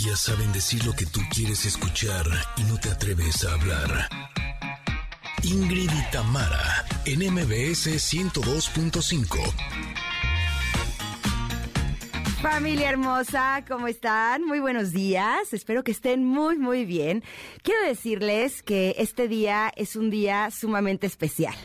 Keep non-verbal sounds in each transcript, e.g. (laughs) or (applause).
Ellas saben decir lo que tú quieres escuchar y no te atreves a hablar. Ingrid y Tamara, en MBS 102.5. Familia hermosa, ¿cómo están? Muy buenos días. Espero que estén muy, muy bien. Quiero decirles que este día es un día sumamente especial.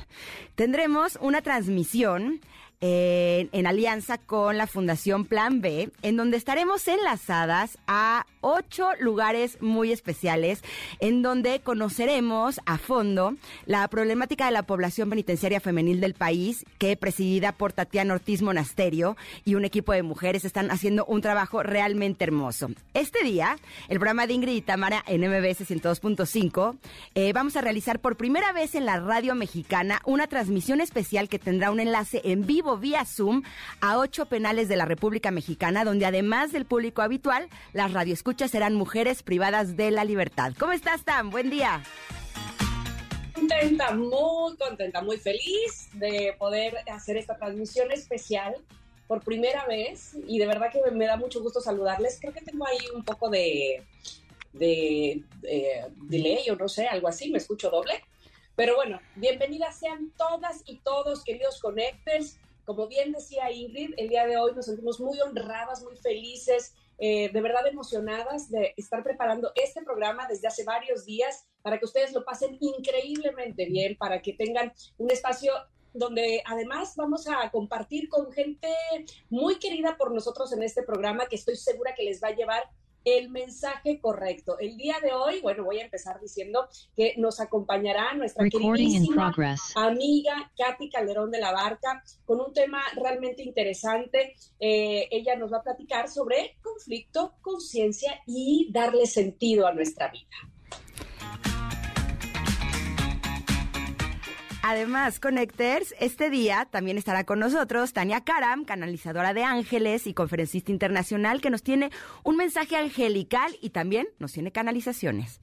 Tendremos una transmisión en alianza con la Fundación Plan B, en donde estaremos enlazadas a ocho lugares muy especiales, en donde conoceremos a fondo la problemática de la población penitenciaria femenil del país, que presidida por Tatiana Ortiz Monasterio y un equipo de mujeres están haciendo un trabajo realmente hermoso. Este día, el programa de Ingrid y Tamara en MBS 102.5, eh, vamos a realizar por primera vez en la radio mexicana una transmisión especial que tendrá un enlace en vivo vía Zoom a ocho penales de la República Mexicana, donde además del público habitual, las radioescuchas serán mujeres privadas de la libertad. ¿Cómo estás, Tam? Buen día. Contenta, muy contenta, muy feliz de poder hacer esta transmisión especial por primera vez y de verdad que me da mucho gusto saludarles. Creo que tengo ahí un poco de, de, de delay o no sé, algo así, me escucho doble. Pero bueno, bienvenidas sean todas y todos, queridos connectors. Como bien decía Ingrid, el día de hoy nos sentimos muy honradas, muy felices, eh, de verdad emocionadas de estar preparando este programa desde hace varios días para que ustedes lo pasen increíblemente bien, para que tengan un espacio donde además vamos a compartir con gente muy querida por nosotros en este programa que estoy segura que les va a llevar el mensaje correcto. El día de hoy, bueno, voy a empezar diciendo que nos acompañará nuestra queridísima amiga Katy Calderón de la Barca con un tema realmente interesante. Eh, ella nos va a platicar sobre conflicto, conciencia y darle sentido a nuestra vida. Además, Connectors, este día también estará con nosotros Tania Karam, canalizadora de ángeles y conferencista internacional, que nos tiene un mensaje angelical y también nos tiene canalizaciones.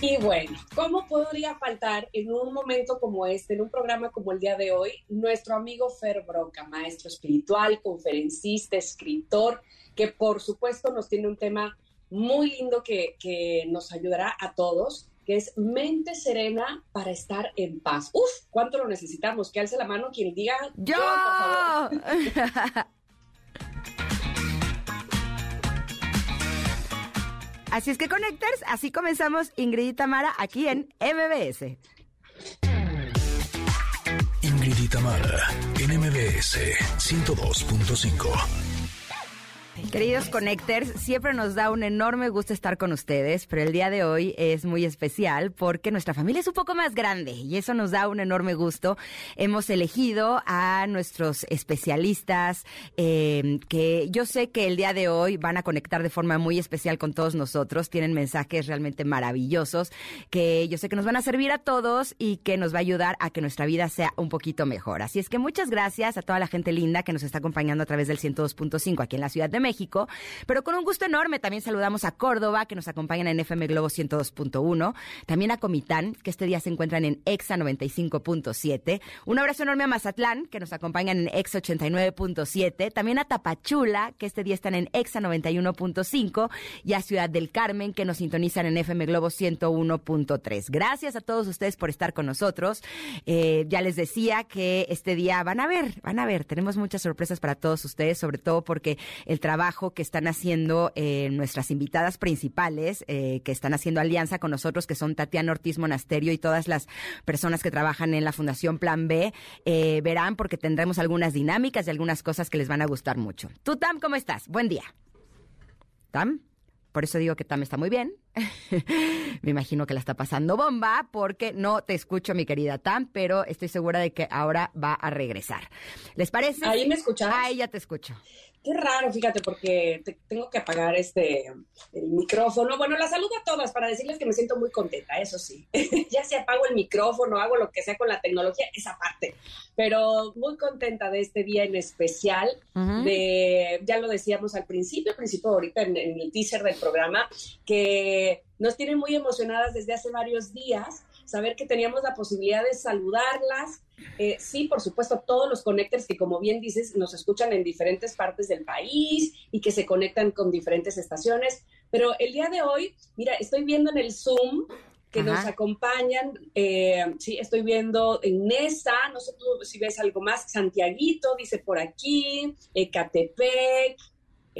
Y bueno, ¿cómo podría faltar en un momento como este, en un programa como el día de hoy, nuestro amigo Fer Broca, maestro espiritual, conferencista, escritor, que por supuesto nos tiene un tema muy lindo que nos ayudará a todos que es mente serena para estar en paz. Uf, ¿cuánto lo necesitamos? Que alce la mano quien diga yo, (laughs) Así es que Connectors, así comenzamos Ingrid y Tamara aquí en MBS. Ingrid y Tamara en MBS 102.5. Queridos Connectors, siempre nos da un enorme gusto estar con ustedes, pero el día de hoy es muy especial porque nuestra familia es un poco más grande y eso nos da un enorme gusto. Hemos elegido a nuestros especialistas eh, que yo sé que el día de hoy van a conectar de forma muy especial con todos nosotros. Tienen mensajes realmente maravillosos que yo sé que nos van a servir a todos y que nos va a ayudar a que nuestra vida sea un poquito mejor. Así es que muchas gracias a toda la gente linda que nos está acompañando a través del 102.5 aquí en la Ciudad de México México. Pero con un gusto enorme también saludamos a Córdoba, que nos acompañan en FM Globo 102.1. También a Comitán, que este día se encuentran en EXA 95.7. Un abrazo enorme a Mazatlán, que nos acompañan en EXA 89.7. También a Tapachula, que este día están en EXA 91.5. Y a Ciudad del Carmen, que nos sintonizan en FM Globo 101.3. Gracias a todos ustedes por estar con nosotros. Eh, ya les decía que este día van a ver, van a ver, tenemos muchas sorpresas para todos ustedes, sobre todo porque el trabajo trabajo que están haciendo eh, nuestras invitadas principales, eh, que están haciendo alianza con nosotros, que son Tatiana Ortiz Monasterio y todas las personas que trabajan en la Fundación Plan B, eh, verán porque tendremos algunas dinámicas y algunas cosas que les van a gustar mucho. Tú, Tam, ¿cómo estás? Buen día. Tam. Por eso digo que Tam está muy bien. (laughs) Me imagino que la está pasando bomba porque no te escucho, mi querida Tam, pero estoy segura de que ahora va a regresar. ¿Les parece? Ahí me escuchas. Ahí ya te escucho. Qué raro, fíjate, porque tengo que apagar este el micrófono. Bueno, la saludo a todas para decirles que me siento muy contenta, eso sí. (laughs) ya si apago el micrófono, hago lo que sea con la tecnología, esa parte. Pero muy contenta de este día en especial. De, ya lo decíamos al principio, al principio ahorita en, en el teaser del programa, que nos tiene muy emocionadas desde hace varios días saber que teníamos la posibilidad de saludarlas. Eh, sí, por supuesto, todos los connectors que, como bien dices, nos escuchan en diferentes partes del país y que se conectan con diferentes estaciones. Pero el día de hoy, mira, estoy viendo en el Zoom que nos acompañan. Eh, sí, estoy viendo en Nesa, no sé tú si ves algo más, Santiaguito, dice por aquí, Ecatepec,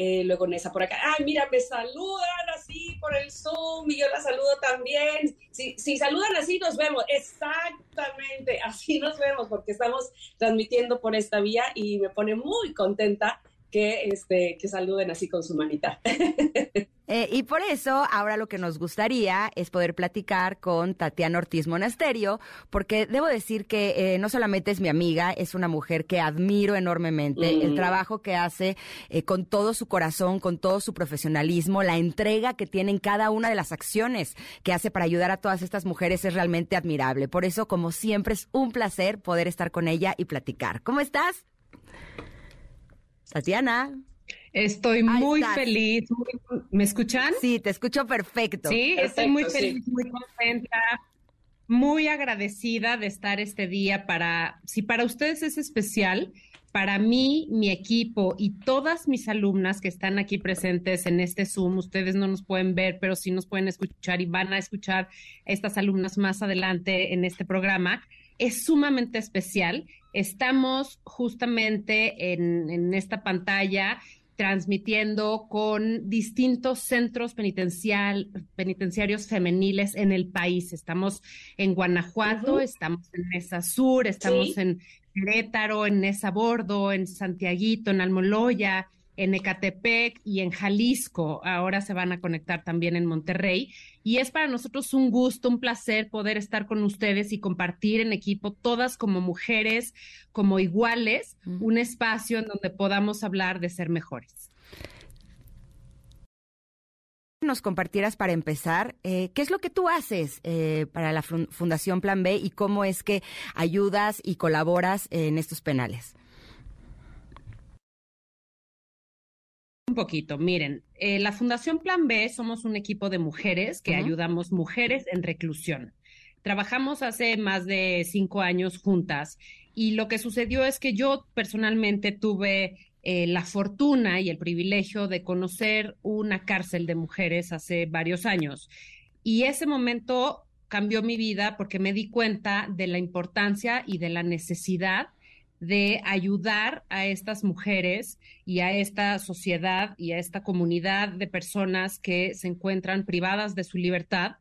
eh, luego Nesa por acá. Ay, mira, me saludan así por el Zoom y yo la saludo también. Si, si saludan así, nos vemos. Exactamente, así nos vemos porque estamos transmitiendo por esta vía y me pone muy contenta que, este, que saluden así con su manita. (laughs) Eh, y por eso ahora lo que nos gustaría es poder platicar con Tatiana Ortiz Monasterio, porque debo decir que eh, no solamente es mi amiga, es una mujer que admiro enormemente, el mm. trabajo que hace eh, con todo su corazón, con todo su profesionalismo, la entrega que tiene en cada una de las acciones que hace para ayudar a todas estas mujeres es realmente admirable. Por eso, como siempre, es un placer poder estar con ella y platicar. ¿Cómo estás? Tatiana. Estoy muy feliz. ¿Me escuchan? Sí, te escucho perfecto. Sí, estoy muy feliz, muy contenta, muy agradecida de estar este día para, si para ustedes es especial, para mí, mi equipo y todas mis alumnas que están aquí presentes en este Zoom, ustedes no nos pueden ver, pero sí nos pueden escuchar y van a escuchar estas alumnas más adelante en este programa es sumamente especial. Estamos justamente en, esta pantalla transmitiendo con distintos centros penitencial, penitenciarios femeniles en el país. Estamos en Guanajuato, estamos en Mesa Sur, estamos en Querétaro, en Nesa Bordo, en Santiaguito, en Almoloya, en Ecatepec y en Jalisco. Ahora se van a conectar también en Monterrey. Y es para nosotros un gusto, un placer poder estar con ustedes y compartir en equipo, todas como mujeres, como iguales, un espacio en donde podamos hablar de ser mejores nos compartieras para empezar, eh, ¿qué es lo que tú haces eh, para la Fundación Plan B y cómo es que ayudas y colaboras en estos penales? Poquito, miren, eh, la Fundación Plan B somos un equipo de mujeres que ayudamos mujeres en reclusión. Trabajamos hace más de cinco años juntas y lo que sucedió es que yo personalmente tuve eh, la fortuna y el privilegio de conocer una cárcel de mujeres hace varios años. Y ese momento cambió mi vida porque me di cuenta de la importancia y de la necesidad de ayudar a estas mujeres y a esta sociedad y a esta comunidad de personas que se encuentran privadas de su libertad,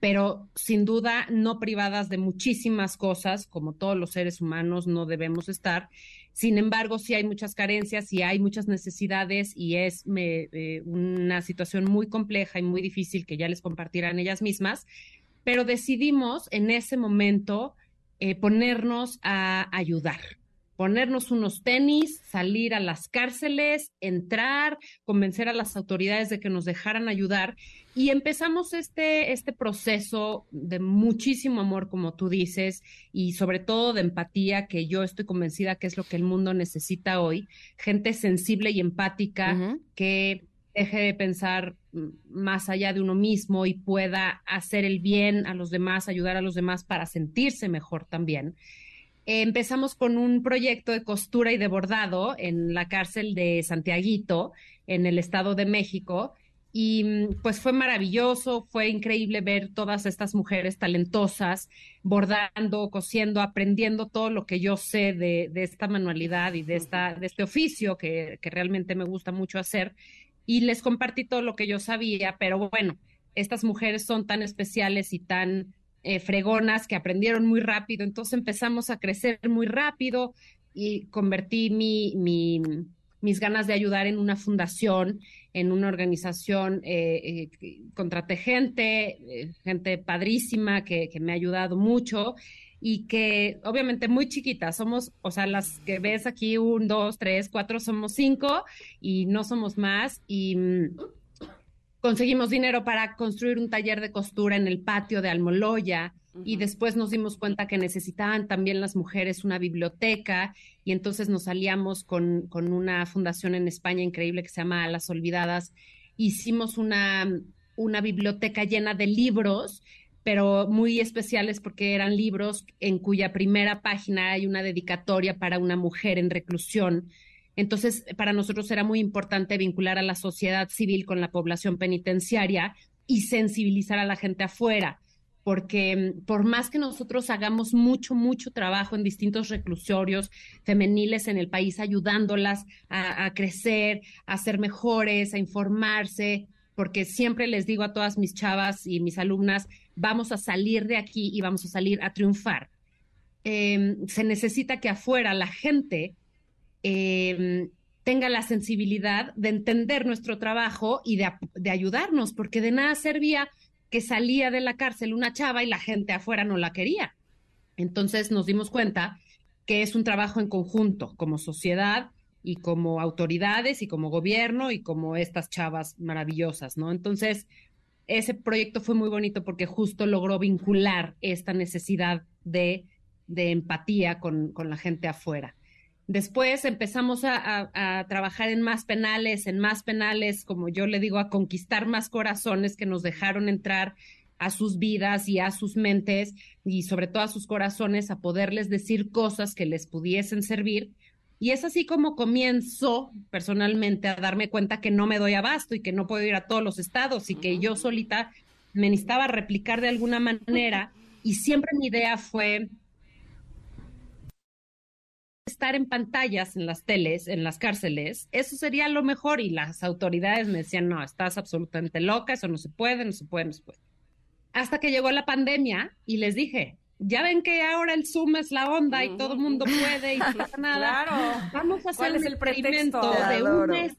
pero sin duda no privadas de muchísimas cosas, como todos los seres humanos no debemos estar. Sin embargo, sí hay muchas carencias y hay muchas necesidades y es eh, una situación muy compleja y muy difícil que ya les compartirán ellas mismas, pero decidimos en ese momento eh, ponernos a ayudar ponernos unos tenis, salir a las cárceles, entrar, convencer a las autoridades de que nos dejaran ayudar. Y empezamos este, este proceso de muchísimo amor, como tú dices, y sobre todo de empatía, que yo estoy convencida que es lo que el mundo necesita hoy, gente sensible y empática que deje de pensar más allá de uno mismo y pueda hacer el bien a los demás, ayudar a los demás para sentirse mejor también empezamos con un proyecto de costura y de bordado en la cárcel de Santiaguito, en el Estado de México. Y mm, pues fue maravilloso, fue increíble ver todas estas mujeres talentosas bordando, cosiendo, aprendiendo todo lo que yo sé de, esta manualidad y de, esta, de este oficio que, que realmente me gusta mucho hacer. Y les compartí todo lo que yo sabía, pero bueno, estas mujeres son tan especiales y tan eh, fregonas que aprendieron muy rápido, entonces empezamos a crecer muy rápido y convertí mi, mi, mis ganas de ayudar en una fundación, en una organización, eh, eh contraté gente, eh, gente padrísima que, me ha ayudado mucho y que obviamente muy chiquitas, somos, o sea, las que ves aquí, un, dos, tres, cuatro, somos cinco y no somos más y mm, conseguimos dinero para construir un taller de costura en el patio de Almoloya y después nos dimos cuenta que necesitaban también las mujeres una biblioteca y entonces nos aliamos con, con una fundación en España increíble que se llama Las Olvidadas. Hicimos una, una biblioteca llena de libros pero muy especiales porque eran libros en cuya primera página hay una dedicatoria para una mujer en reclusión. Entonces, para nosotros era muy importante vincular a la sociedad civil con la población penitenciaria y sensibilizar a la gente afuera, porque mm, por más que nosotros hagamos mucho, mucho trabajo en distintos reclusorios femeniles en el país, ayudándolas a, crecer, a ser mejores, a informarse, porque siempre les digo a todas mis chavas y mis alumnas, vamos a salir de aquí y vamos a salir a triunfar. Em, se necesita que afuera la gente em, tenga la sensibilidad de entender nuestro trabajo y de, de, ayudarnos, porque de nada servía que salía de la cárcel una chava y la gente afuera no la quería. Entonces nos dimos cuenta que es un trabajo en conjunto como sociedad y como autoridades y como gobierno y como estas chavas maravillosas, ¿no? Entonces, ese proyecto fue muy bonito porque justo logró vincular esta necesidad de, de empatía con, con, la gente afuera. Después empezamos a, a, a, trabajar en más penales, en más penales, como yo le digo, a conquistar más corazones que nos dejaron entrar a sus vidas y a sus mentes y sobre todo a sus corazones a poderles decir cosas que les pudiesen servir y es así como comienzo personalmente a darme cuenta que no me doy abasto y que no puedo ir a todos los estados y que yo solita me necesitaba replicar de alguna manera. Y siempre mi idea fue estar en pantallas en las teles, en las cárceles, eso sería lo mejor. Y las autoridades me decían, no, estás absolutamente loca, eso no se puede, no se puede, no se puede. Hasta que llegó la pandemia y les dije, ya ven que ahora el Zoom es la onda y todo el mundo puede y no pasa (laughs) nada. Claro. Vamos a hacer un el experimento de un mes.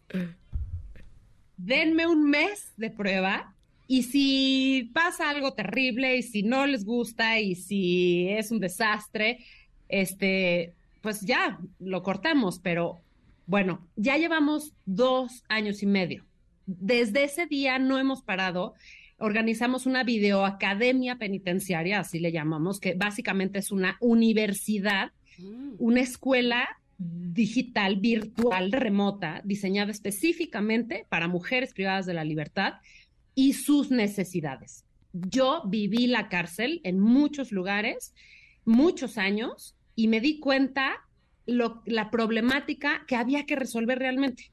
Denme un mes de prueba y si pasa algo terrible y si no les gusta y si es un desastre, este, pues ya lo cortamos, pero bueno, ya llevamos dos años y medio. Desde ese día no hemos parado organizamos una videoacademia penitenciaria, así le llamamos, que básicamente es una universidad, mm. una escuela digital, virtual, remota, diseñada específicamente para mujeres privadas de la libertad y sus necesidades. Yo viví la cárcel en muchos lugares, muchos años, y me di cuenta lo, la problemática que había que resolver realmente.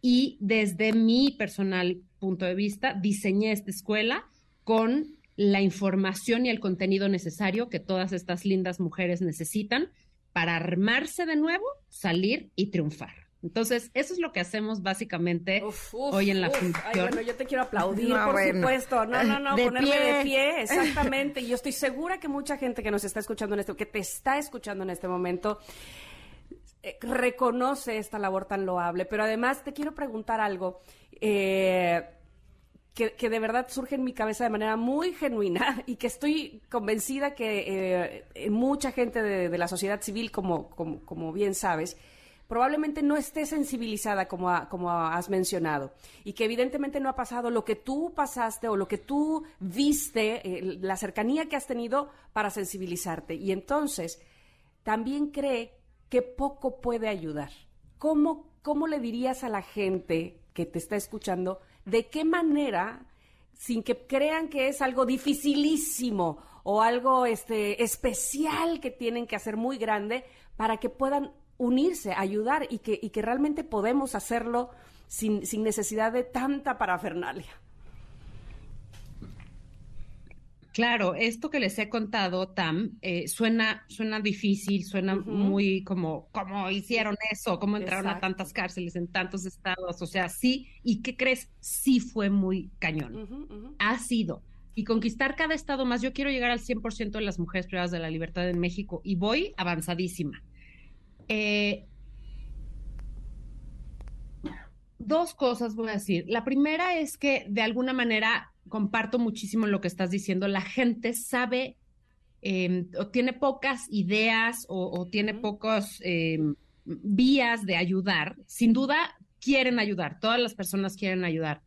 Y desde mi personal punto de vista, diseñé esta escuela con la información y el contenido necesario que todas estas lindas mujeres necesitan para armarse de nuevo, salir y triunfar. Entonces, eso es lo que hacemos básicamente uf, uf, hoy en la uf. función. Ay, bueno, yo te quiero aplaudir, no, por bueno. supuesto. No, no, no, de ponerme pie. de pie, (laughs) exactamente. Y yo estoy segura que mucha gente que nos está escuchando en este, que te está escuchando en este momento, eh, reconoce esta labor tan loable. Pero además te quiero preguntar algo. Eh, que, que, de verdad surge en mi cabeza de manera muy genuina (laughs) y que estoy convencida que eh, mucha gente de, de, la sociedad civil, como, como, como, bien sabes, probablemente no esté sensibilizada como, como has mencionado y que evidentemente no ha pasado lo que tú pasaste o lo que tú viste, la cercanía que has tenido para sensibilizarte. Y entonces también cree que poco puede ayudar. ¿Cómo, cómo le dirías a la gente que te está escuchando? de qué manera, sin que crean que es algo dificilísimo o algo este, especial que tienen que hacer muy grande, para que puedan unirse, ayudar y que, y que realmente podemos hacerlo sin, sin necesidad de tanta parafernalia. Claro, esto que les he contado, Tam, eh, suena, suena difícil, suena uh -huh. muy como, ¿cómo hicieron eso? ¿Cómo entraron Exacto. a tantas cárceles en tantos estados? O sea, sí, ¿y qué crees? Sí fue muy cañón. Uh -huh, uh -huh. Ha sido. Y conquistar cada estado más. Yo quiero llegar al 100% de las mujeres privadas de la libertad en México y voy avanzadísima. Eh, dos cosas voy a decir. La primera es que de alguna manera comparto muchísimo lo que estás diciendo. La gente sabe eh, o tiene pocas ideas o, o tiene pocos eh, vías de ayudar. Sin duda quieren ayudar, todas las personas quieren ayudar.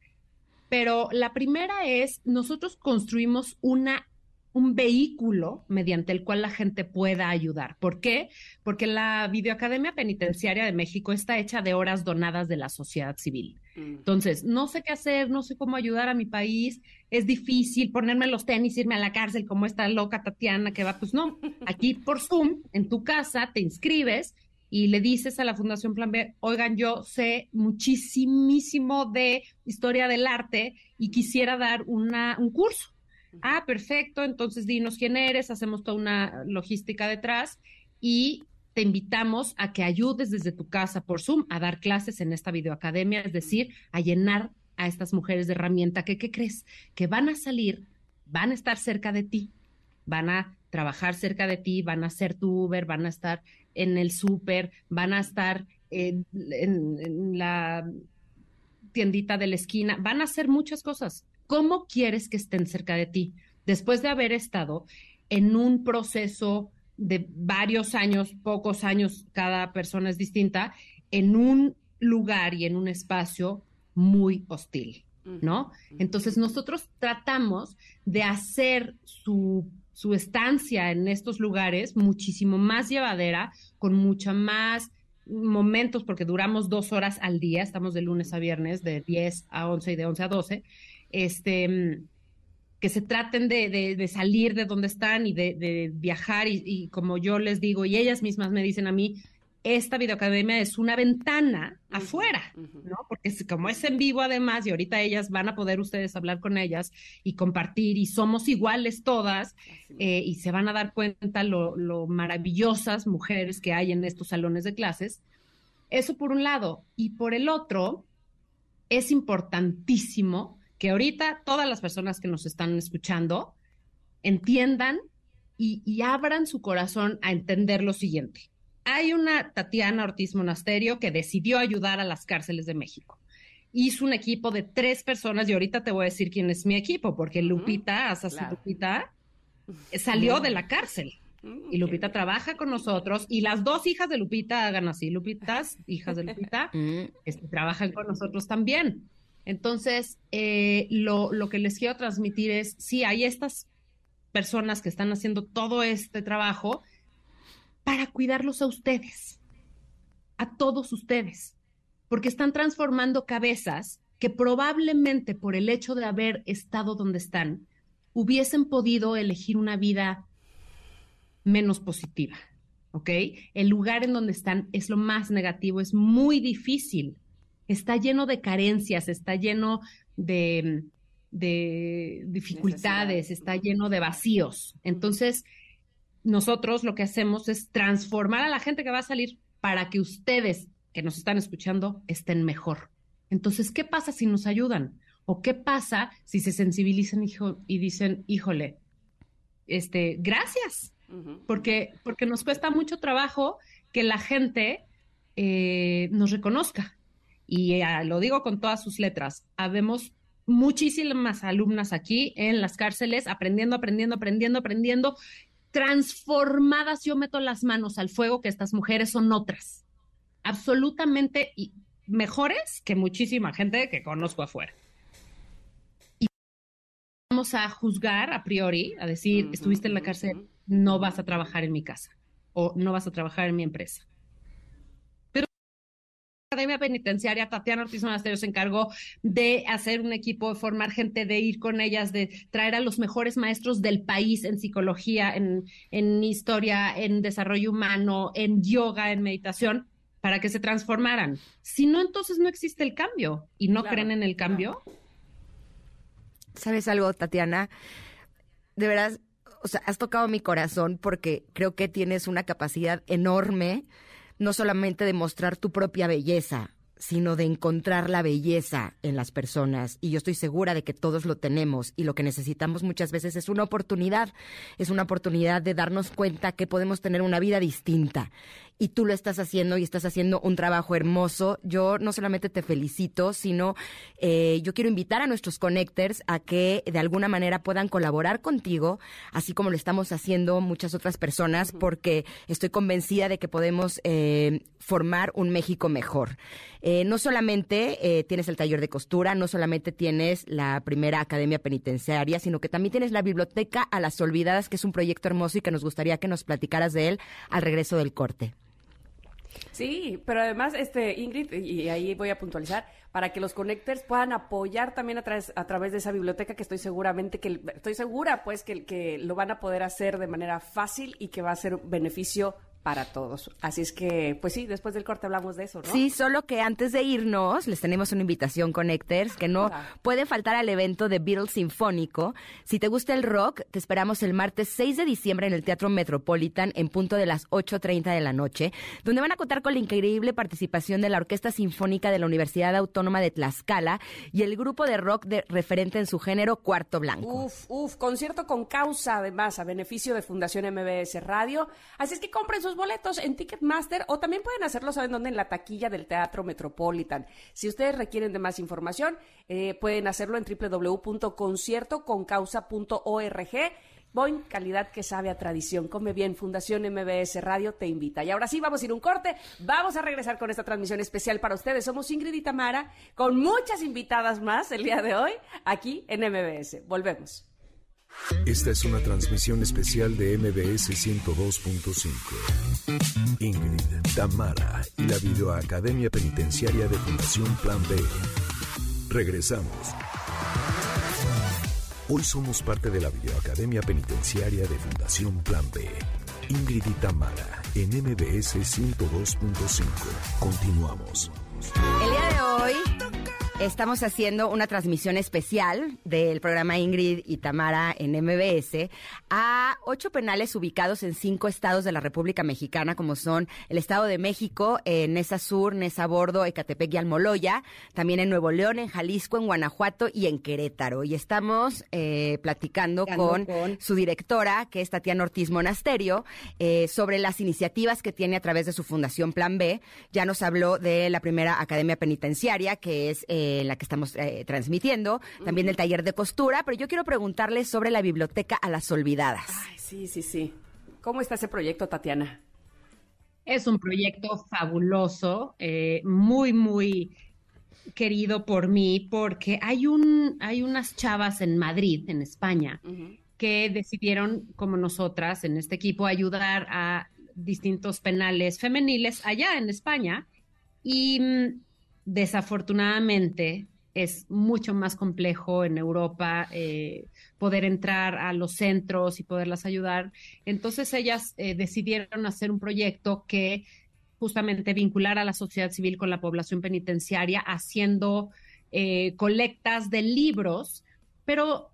Pero la primera es, nosotros construimos una un vehículo mediante el cual la gente pueda ayudar. ¿Por qué? Porque la Videoacademia Penitenciaria de México está hecha de horas donadas de la sociedad civil. Mm. Entonces, no sé qué hacer, no sé cómo ayudar a mi país, es difícil ponerme los tenis, irme a la cárcel como esta loca Tatiana que va, pues no, aquí por Zoom, en tu casa, te inscribes y le dices a la Fundación Plan B, oigan, yo sé muchísimo de historia del arte y quisiera dar una, un curso Ah, perfecto, entonces dinos quién eres, hacemos toda una logística detrás y te invitamos a que ayudes desde tu casa por Zoom a dar clases en esta videoacademia, es decir, a llenar a estas mujeres de herramienta que, ¿qué crees? Que van a salir, van a estar cerca de ti, van a trabajar cerca de ti, van a ser tu Uber, van a estar en el súper, van a estar en, en la tiendita de la esquina, van a hacer muchas cosas ¿Cómo quieres que estén cerca de ti? Después de haber estado en un proceso de varios años, pocos años, cada persona es distinta, en un lugar y en un espacio muy hostil, ¿no? Entonces nosotros tratamos de hacer su, su estancia en estos lugares muchísimo más llevadera, con mucha más momentos, porque duramos dos horas al día, estamos de lunes a viernes, de 10 a 11 y de 11 a 12, este, que se traten de, salir de donde están y de, viajar y, como yo les digo y ellas mismas me dicen a mí, esta videoacademia es una ventana afuera, ¿no? Porque como es en vivo además y ahorita ellas van a poder ustedes hablar con ellas y compartir y somos iguales todas eh, y se van a dar cuenta lo, lo maravillosas mujeres que hay en estos salones de clases. Eso por un lado. Y por el otro, es importantísimo que ahorita todas las personas que nos están escuchando entiendan y, abran su corazón a entender lo siguiente. Hay una Tatiana Ortiz Monasterio que decidió ayudar a las cárceles de México. Hizo un equipo de tres personas y ahorita te voy a decir quién es mi equipo, porque Lupita, Asa Lupita, salió de la cárcel. Mm, y Lupita trabaja con nosotros y las dos hijas de Lupita hagan así, Lupitas, hijas de Lupita, (laughs) mm. este, trabajan con nosotros también. Entonces, eh, lo, lo, que les quiero transmitir es, sí, hay estas personas que están haciendo todo este trabajo para cuidarlos a ustedes, a todos ustedes, porque están transformando cabezas que probablemente por el hecho de haber estado donde están, hubiesen podido elegir una vida menos positiva, ¿ok? El lugar en donde están es lo más negativo, es muy difícil está lleno de carencias, está lleno de, dificultades, está lleno de vacíos. Entonces, nosotros lo que hacemos es transformar a la gente que va a salir para que ustedes que nos están escuchando estén mejor. Entonces, ¿qué pasa si nos ayudan? ¿O qué pasa si se sensibilizan y dicen, híjole, este, gracias? porque, porque nos cuesta mucho trabajo que la gente eh, nos reconozca y eh, lo digo con todas sus letras, habemos muchísimas alumnas aquí en las cárceles aprendiendo, aprendiendo, aprendiendo, aprendiendo, transformadas. Yo meto las manos al fuego que estas mujeres son otras, absolutamente mejores que muchísima gente que conozco afuera. Y vamos a juzgar a priori, a decir, estuviste en la cárcel, no vas a trabajar en mi casa o no vas a trabajar en mi empresa Academia Penitenciaria, Tatiana Ortiz Monasterio se encargó de hacer un equipo, de formar gente, de ir con ellas, de traer a los mejores maestros del país en psicología, en, en historia, en desarrollo humano, en yoga, en meditación, para que se transformaran. Si no, entonces no existe el cambio y no creen en el cambio. ¿Sabes algo, Tatiana? De verdad, o sea, has tocado mi corazón porque creo que tienes una capacidad enorme no solamente de mostrar tu propia belleza, sino de encontrar la belleza en las personas. Y yo estoy segura de que todos lo tenemos y lo que necesitamos muchas veces es una oportunidad, es una oportunidad de darnos cuenta que podemos tener una vida distinta y tú lo estás haciendo y estás haciendo un trabajo hermoso. Yo no solamente te felicito, sino eh, yo quiero invitar a nuestros connectors a que de alguna manera puedan colaborar contigo, así como lo estamos haciendo muchas otras personas, porque estoy convencida de que podemos eh, formar un México mejor. Eh, no solamente tienes el taller de costura, no solamente tienes la primera academia penitenciaria, sino que también tienes la biblioteca a las olvidadas, que es un proyecto hermoso y que nos gustaría que nos platicaras de él al regreso del corte. Sí, pero además, este Ingrid, y ahí voy a puntualizar, para que los connectors puedan apoyar también a, través, a través de esa biblioteca que estoy seguramente que estoy segura pues que, que lo van a poder hacer de manera fácil y que va a ser beneficio para todos. Así es que, pues sí, después del corte hablamos de eso, ¿no? Sí, solo que antes de irnos, les tenemos una invitación, Connectors, que no puede faltar al evento de Beatles Sinfónico. Si te gusta el rock, te esperamos el martes 6 de diciembre en el Teatro Metropolitan en punto de las 8.30 de la noche, donde van a contar con la increíble participación de la Orquesta Sinfónica de la Universidad Autónoma de Tlaxcala y el grupo de rock de referente en su género Cuarto Blanco. Uf, uf, concierto con causa, además, a beneficio de Fundación MBS Radio. Así es que compren boletos en Ticketmaster o también pueden hacerlo, ¿saben dónde? En la taquilla del Teatro Metropolitan. Si ustedes requieren de más información, eh, pueden hacerlo en www.conciertoconcausa.org. Boing, calidad que sabe a tradición. Come bien, Fundación MBS Radio te invita. Y ahora sí, vamos a ir un corte. Vamos a regresar con esta transmisión especial para ustedes. Somos Ingrid y Tamara, con muchas invitadas más el día de hoy, aquí en MBS. Volvemos. Esta es una transmisión especial de MBS 102.5. Ingrid, Tamara y la Videoacademia Penitenciaria de Fundación Plan B. Regresamos. Hoy somos parte de la Videoacademia Penitenciaria de Fundación Plan B. Ingrid y Tamara en MBS 102.5. Continuamos. El día de hoy Estamos haciendo una transmisión especial del programa Ingrid y Tamara en MBS a ocho penales ubicados en cinco estados de la República Mexicana, como son el Estado de México, en Nesa Sur, Nesa Bordo, Ecatepec y Almoloya, también en Nuevo León, en Jalisco, en Guanajuato y en Querétaro. Y estamos eh, platicando con, su directora, que es Tatiana Ortiz Monasterio, eh, sobre las iniciativas que tiene a través de su fundación Plan B. Ya nos habló de la primera academia penitenciaria, que es... Eh, en la que estamos eh, transmitiendo, también el taller de costura, pero yo quiero preguntarles sobre la biblioteca a las olvidadas. sí, sí, sí. ¿Cómo está ese proyecto, Tatiana? Es un proyecto fabuloso, eh, muy, muy querido por mí, porque hay un, hay unas chavas en Madrid, en España, que decidieron, como nosotras, en este equipo, ayudar a distintos penales femeniles allá en España. Y mm, desafortunadamente es mucho más complejo en Europa eh, poder entrar a los centros y poderlas ayudar. Entonces ellas eh, decidieron hacer un proyecto que justamente vincular a la sociedad civil con la población penitenciaria haciendo eh, colectas de libros, pero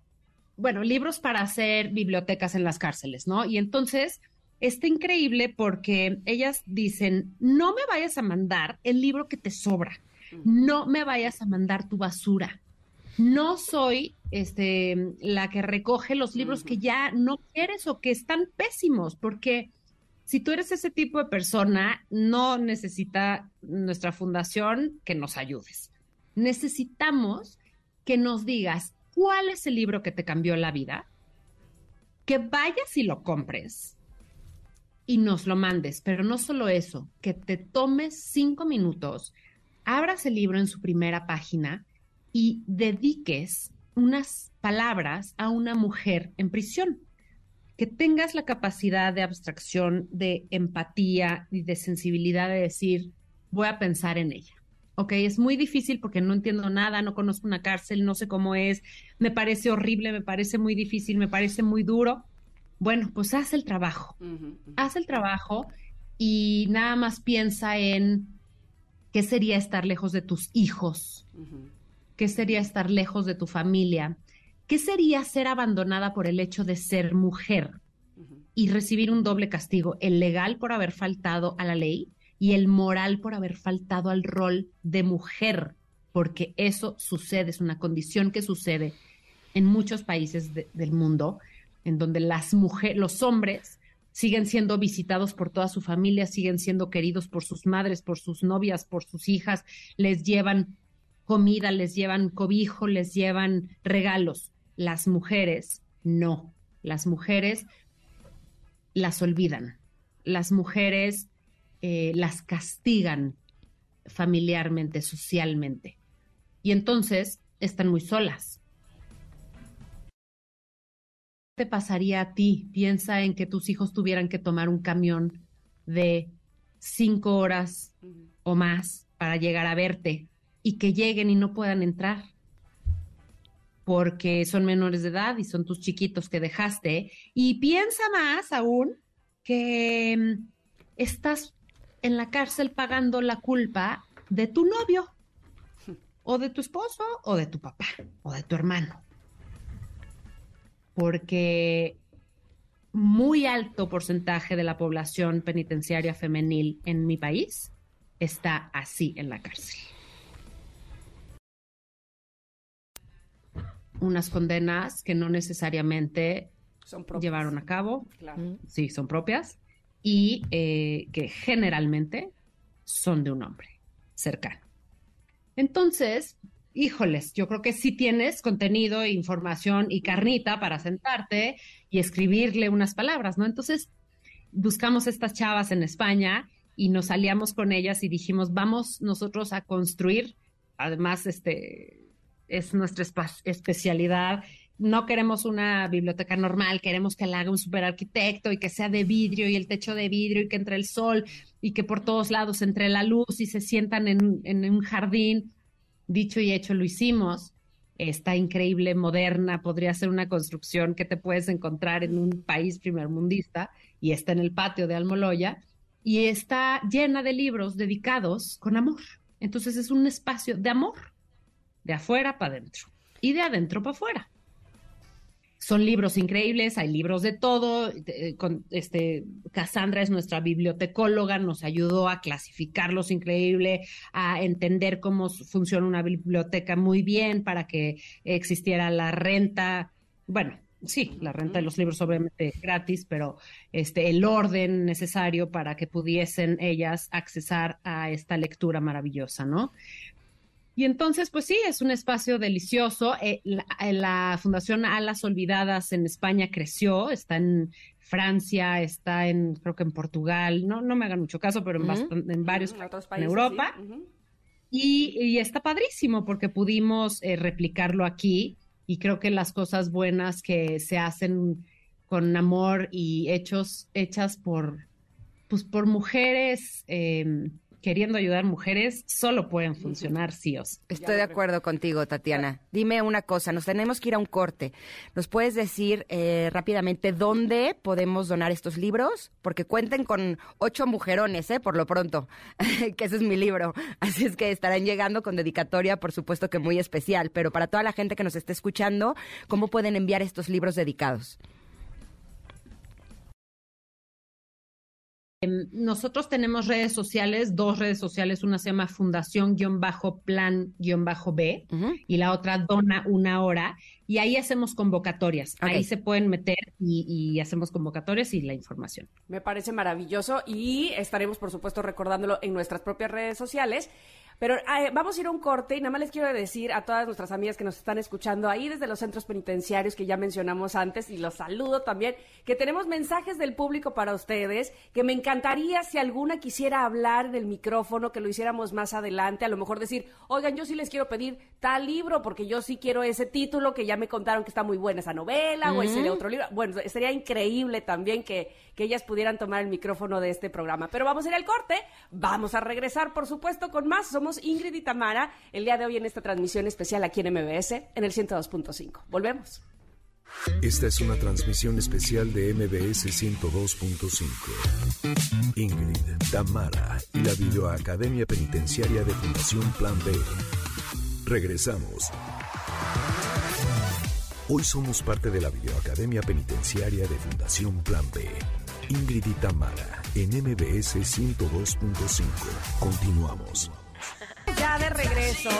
bueno, libros para hacer bibliotecas en las cárceles, ¿no? Y entonces está increíble porque ellas dicen, no me vayas a mandar el libro que te sobra no me vayas a mandar tu basura. No soy este, la que recoge los libros que ya no quieres o que están pésimos, porque si tú eres ese tipo de persona, no necesita nuestra fundación que nos ayudes. Necesitamos que nos digas cuál es el libro que te cambió la vida, que vayas y lo compres y nos lo mandes, pero no solo eso, que te tomes cinco minutos abras el libro en su primera página y dediques unas palabras a una mujer en prisión. Que tengas la capacidad de abstracción, de empatía y de sensibilidad de decir, voy a pensar en ella. Ok, es muy difícil porque no entiendo nada, no conozco una cárcel, no sé cómo es, me parece horrible, me parece muy difícil, me parece muy duro. Bueno, pues haz el trabajo, haz el trabajo y nada más piensa en ¿Qué sería estar lejos de tus hijos? ¿Qué sería estar lejos de tu familia? ¿Qué sería ser abandonada por el hecho de ser mujer y recibir un doble castigo, el legal por haber faltado a la ley y el moral por haber faltado al rol de mujer? Porque eso sucede, es una condición que sucede en muchos países del mundo, en donde las mujeres, los hombres siguen siendo visitados por toda su familia, siguen siendo queridos por sus madres, por sus novias, por sus hijas, les llevan comida, les llevan cobijo, les llevan regalos. Las mujeres no, las mujeres las olvidan, las mujeres eh, las castigan familiarmente, socialmente. Y entonces están muy solas. ¿Qué te pasaría a ti? Piensa en que tus hijos tuvieran que tomar un camión de cinco horas o más para llegar a verte y que lleguen y no puedan entrar porque son menores de edad y son tus chiquitos que dejaste. Y piensa más aún que mm, estás en la cárcel pagando la culpa de tu novio o de tu esposo o de tu papá o de tu hermano. Porque muy alto porcentaje de la población penitenciaria femenil en mi país está así en la cárcel. unas condenas que no necesariamente llevaron a cabo, sí, son propias, y eh, que generalmente son de un hombre cercano. Entonces, híjoles, yo creo que sí tienes contenido, información y carnita para sentarte y escribirle unas palabras, ¿no? Entonces, buscamos estas chavas en España y nos aliamos con ellas y dijimos, vamos nosotros a construir, además, este, es nuestra especialidad. No queremos una biblioteca normal, queremos que la haga un superarquitecto y que sea de vidrio y el techo de vidrio y que entre el sol y que por todos lados entre la luz y se sientan en, en un jardín. Dicho y hecho, lo hicimos. Está increíble, moderna, podría ser una construcción que te puedes encontrar en un país primermundista y está en el patio de Almoloya y está llena de libros dedicados con amor. Entonces es un espacio de amor de afuera para adentro y de adentro para afuera. Son libros increíbles, hay libros de todo. Con, este, Cassandra es nuestra bibliotecóloga, nos ayudó a clasificarlos increíble, a entender cómo funciona una biblioteca muy bien para que existiera la renta. Bueno, sí, la renta de los libros obviamente gratis, pero este el orden necesario para que pudiesen ellas accesar a esta lectura maravillosa, ¿no? Y entonces, pues sí, es un espacio delicioso. Eh, eh, la, Fundación Alas Olvidadas en España creció, está en Francia, está en, creo que en Portugal, no, no me hagan mucho caso, pero en, en varios países, en Europa. y, está padrísimo porque pudimos eh, replicarlo aquí y creo que las cosas buenas que se hacen con amor y hechos, hechas por, pues, por mujeres eh, queriendo ayudar mujeres solo pueden funcionar sí o sí. Estoy de acuerdo contigo, Tatiana. Dime una cosa, nos tenemos que ir a un corte. ¿Nos puedes decir eh, rápidamente dónde podemos donar estos libros? Porque cuenten con ocho mujerones, ¿eh? Por lo pronto, (laughs) que ese es mi libro. Así es que estarán llegando con dedicatoria, por supuesto que muy especial. Pero para toda la gente que nos esté escuchando, ¿cómo pueden enviar estos libros dedicados? Nosotros tenemos redes sociales, dos redes sociales, una se llama Fundación-Plan-B y la otra Dona una hora y ahí hacemos convocatorias. Ahí se pueden meter y, hacemos convocatorias y la información. Me parece maravilloso y estaremos, por supuesto, recordándolo en nuestras propias redes sociales. Pero vamos a ir a un corte y nada más les quiero decir a todas nuestras amigas que nos están escuchando ahí desde los centros penitenciarios que ya mencionamos antes y los saludo también, que tenemos mensajes del público para ustedes, que me encantaría si alguna quisiera hablar del micrófono, que lo hiciéramos más adelante, a lo mejor decir, oigan, yo sí les quiero pedir tal libro porque yo sí quiero ese título que ya me contaron que está muy buena esa novela o ese otro libro. Bueno, sería increíble también que, que ellas pudieran tomar el micrófono de este programa. Pero vamos a ir al corte, vamos a regresar, por supuesto, con más. Somos Ingrid y Tamara el día de hoy en esta transmisión especial aquí en MBS en el 102.5. Volvemos. Esta es una transmisión especial de MBS 102.5. Ingrid, Tamara y la Videoacademia Penitenciaria de Fundación Plan B. Regresamos. Hoy somos parte de la Videoacademia Penitenciaria de Fundación Plan B. Ingrid y Tamara en MBS 102.5. Continuamos. Ya de regreso.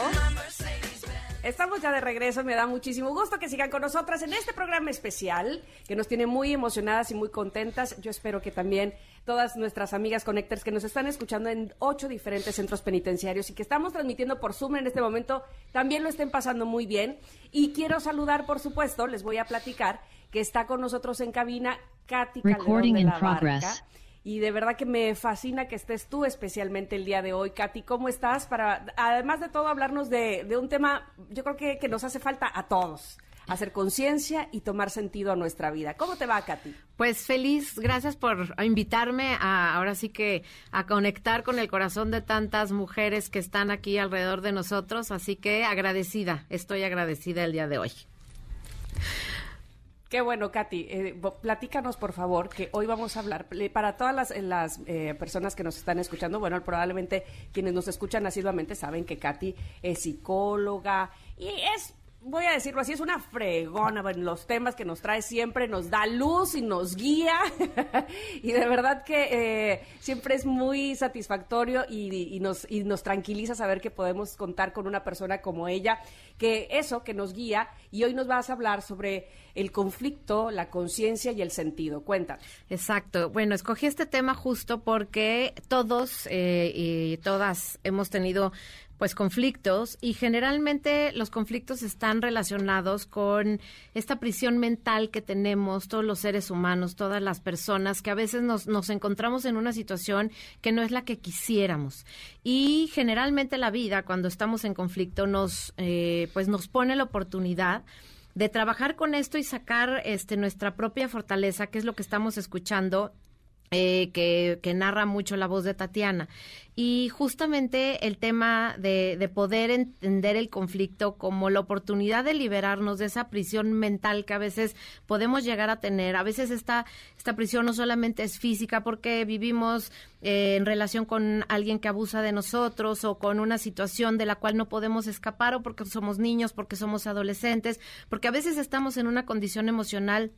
Estamos ya de regreso, me da muchísimo gusto que sigan con nosotras en este programa especial que nos tiene muy emocionadas y muy contentas. Yo espero que también todas nuestras amigas Connectors que nos están escuchando en ocho diferentes centros penitenciarios y que estamos transmitiendo por Zoom en este momento también lo estén pasando muy bien. Y quiero saludar, por supuesto, les voy a platicar que está con nosotros en cabina Katy Calderón de la Barca y de verdad que me fascina que estés tú especialmente el día de hoy. Katy, ¿cómo estás? Para, además de todo, hablarnos de, un tema, yo creo que, que nos hace falta a todos hacer conciencia y tomar sentido a nuestra vida. ¿Cómo te va, Katy? Pues feliz, gracias por invitarme a ahora sí que a conectar con el corazón de tantas mujeres que están aquí alrededor de nosotros, así que agradecida, estoy agradecida el día de hoy. Qué bueno, Katy. Eh, platícanos, por favor, que hoy vamos a hablar, para todas las, las eh, personas que nos están escuchando, bueno, probablemente quienes nos escuchan asiduamente saben que Katy es psicóloga y es voy a decirlo así, es una fregona en los temas que nos trae siempre, nos da luz y nos guía. (laughs) y de verdad que eh, siempre es muy satisfactorio y, nos, y nos tranquiliza saber que podemos contar con una persona como ella, que eso, que nos guía. Y hoy nos vas a hablar sobre el conflicto, la conciencia y el sentido. Cuéntanos. Exacto. Bueno, escogí este tema justo porque todos eh, y todas hemos tenido pues conflictos y generalmente los conflictos están relacionados con esta prisión mental que tenemos todos los seres humanos, todas las personas que a veces nos, nos encontramos en una situación que no es la que quisiéramos. Y generalmente la vida cuando estamos en conflicto nos eh, pues nos pone la oportunidad de trabajar con esto y sacar este nuestra propia fortaleza, que es lo que estamos escuchando eh, que, que, narra mucho la voz de Tatiana. Y justamente el tema de, de, poder entender el conflicto como la oportunidad de liberarnos de esa prisión mental que a veces podemos llegar a tener. A veces esta, esta prisión no solamente es física porque vivimos eh, en relación con alguien que abusa de nosotros o con una situación de la cual no podemos escapar o porque somos niños, porque somos adolescentes, porque a veces estamos en una condición emocional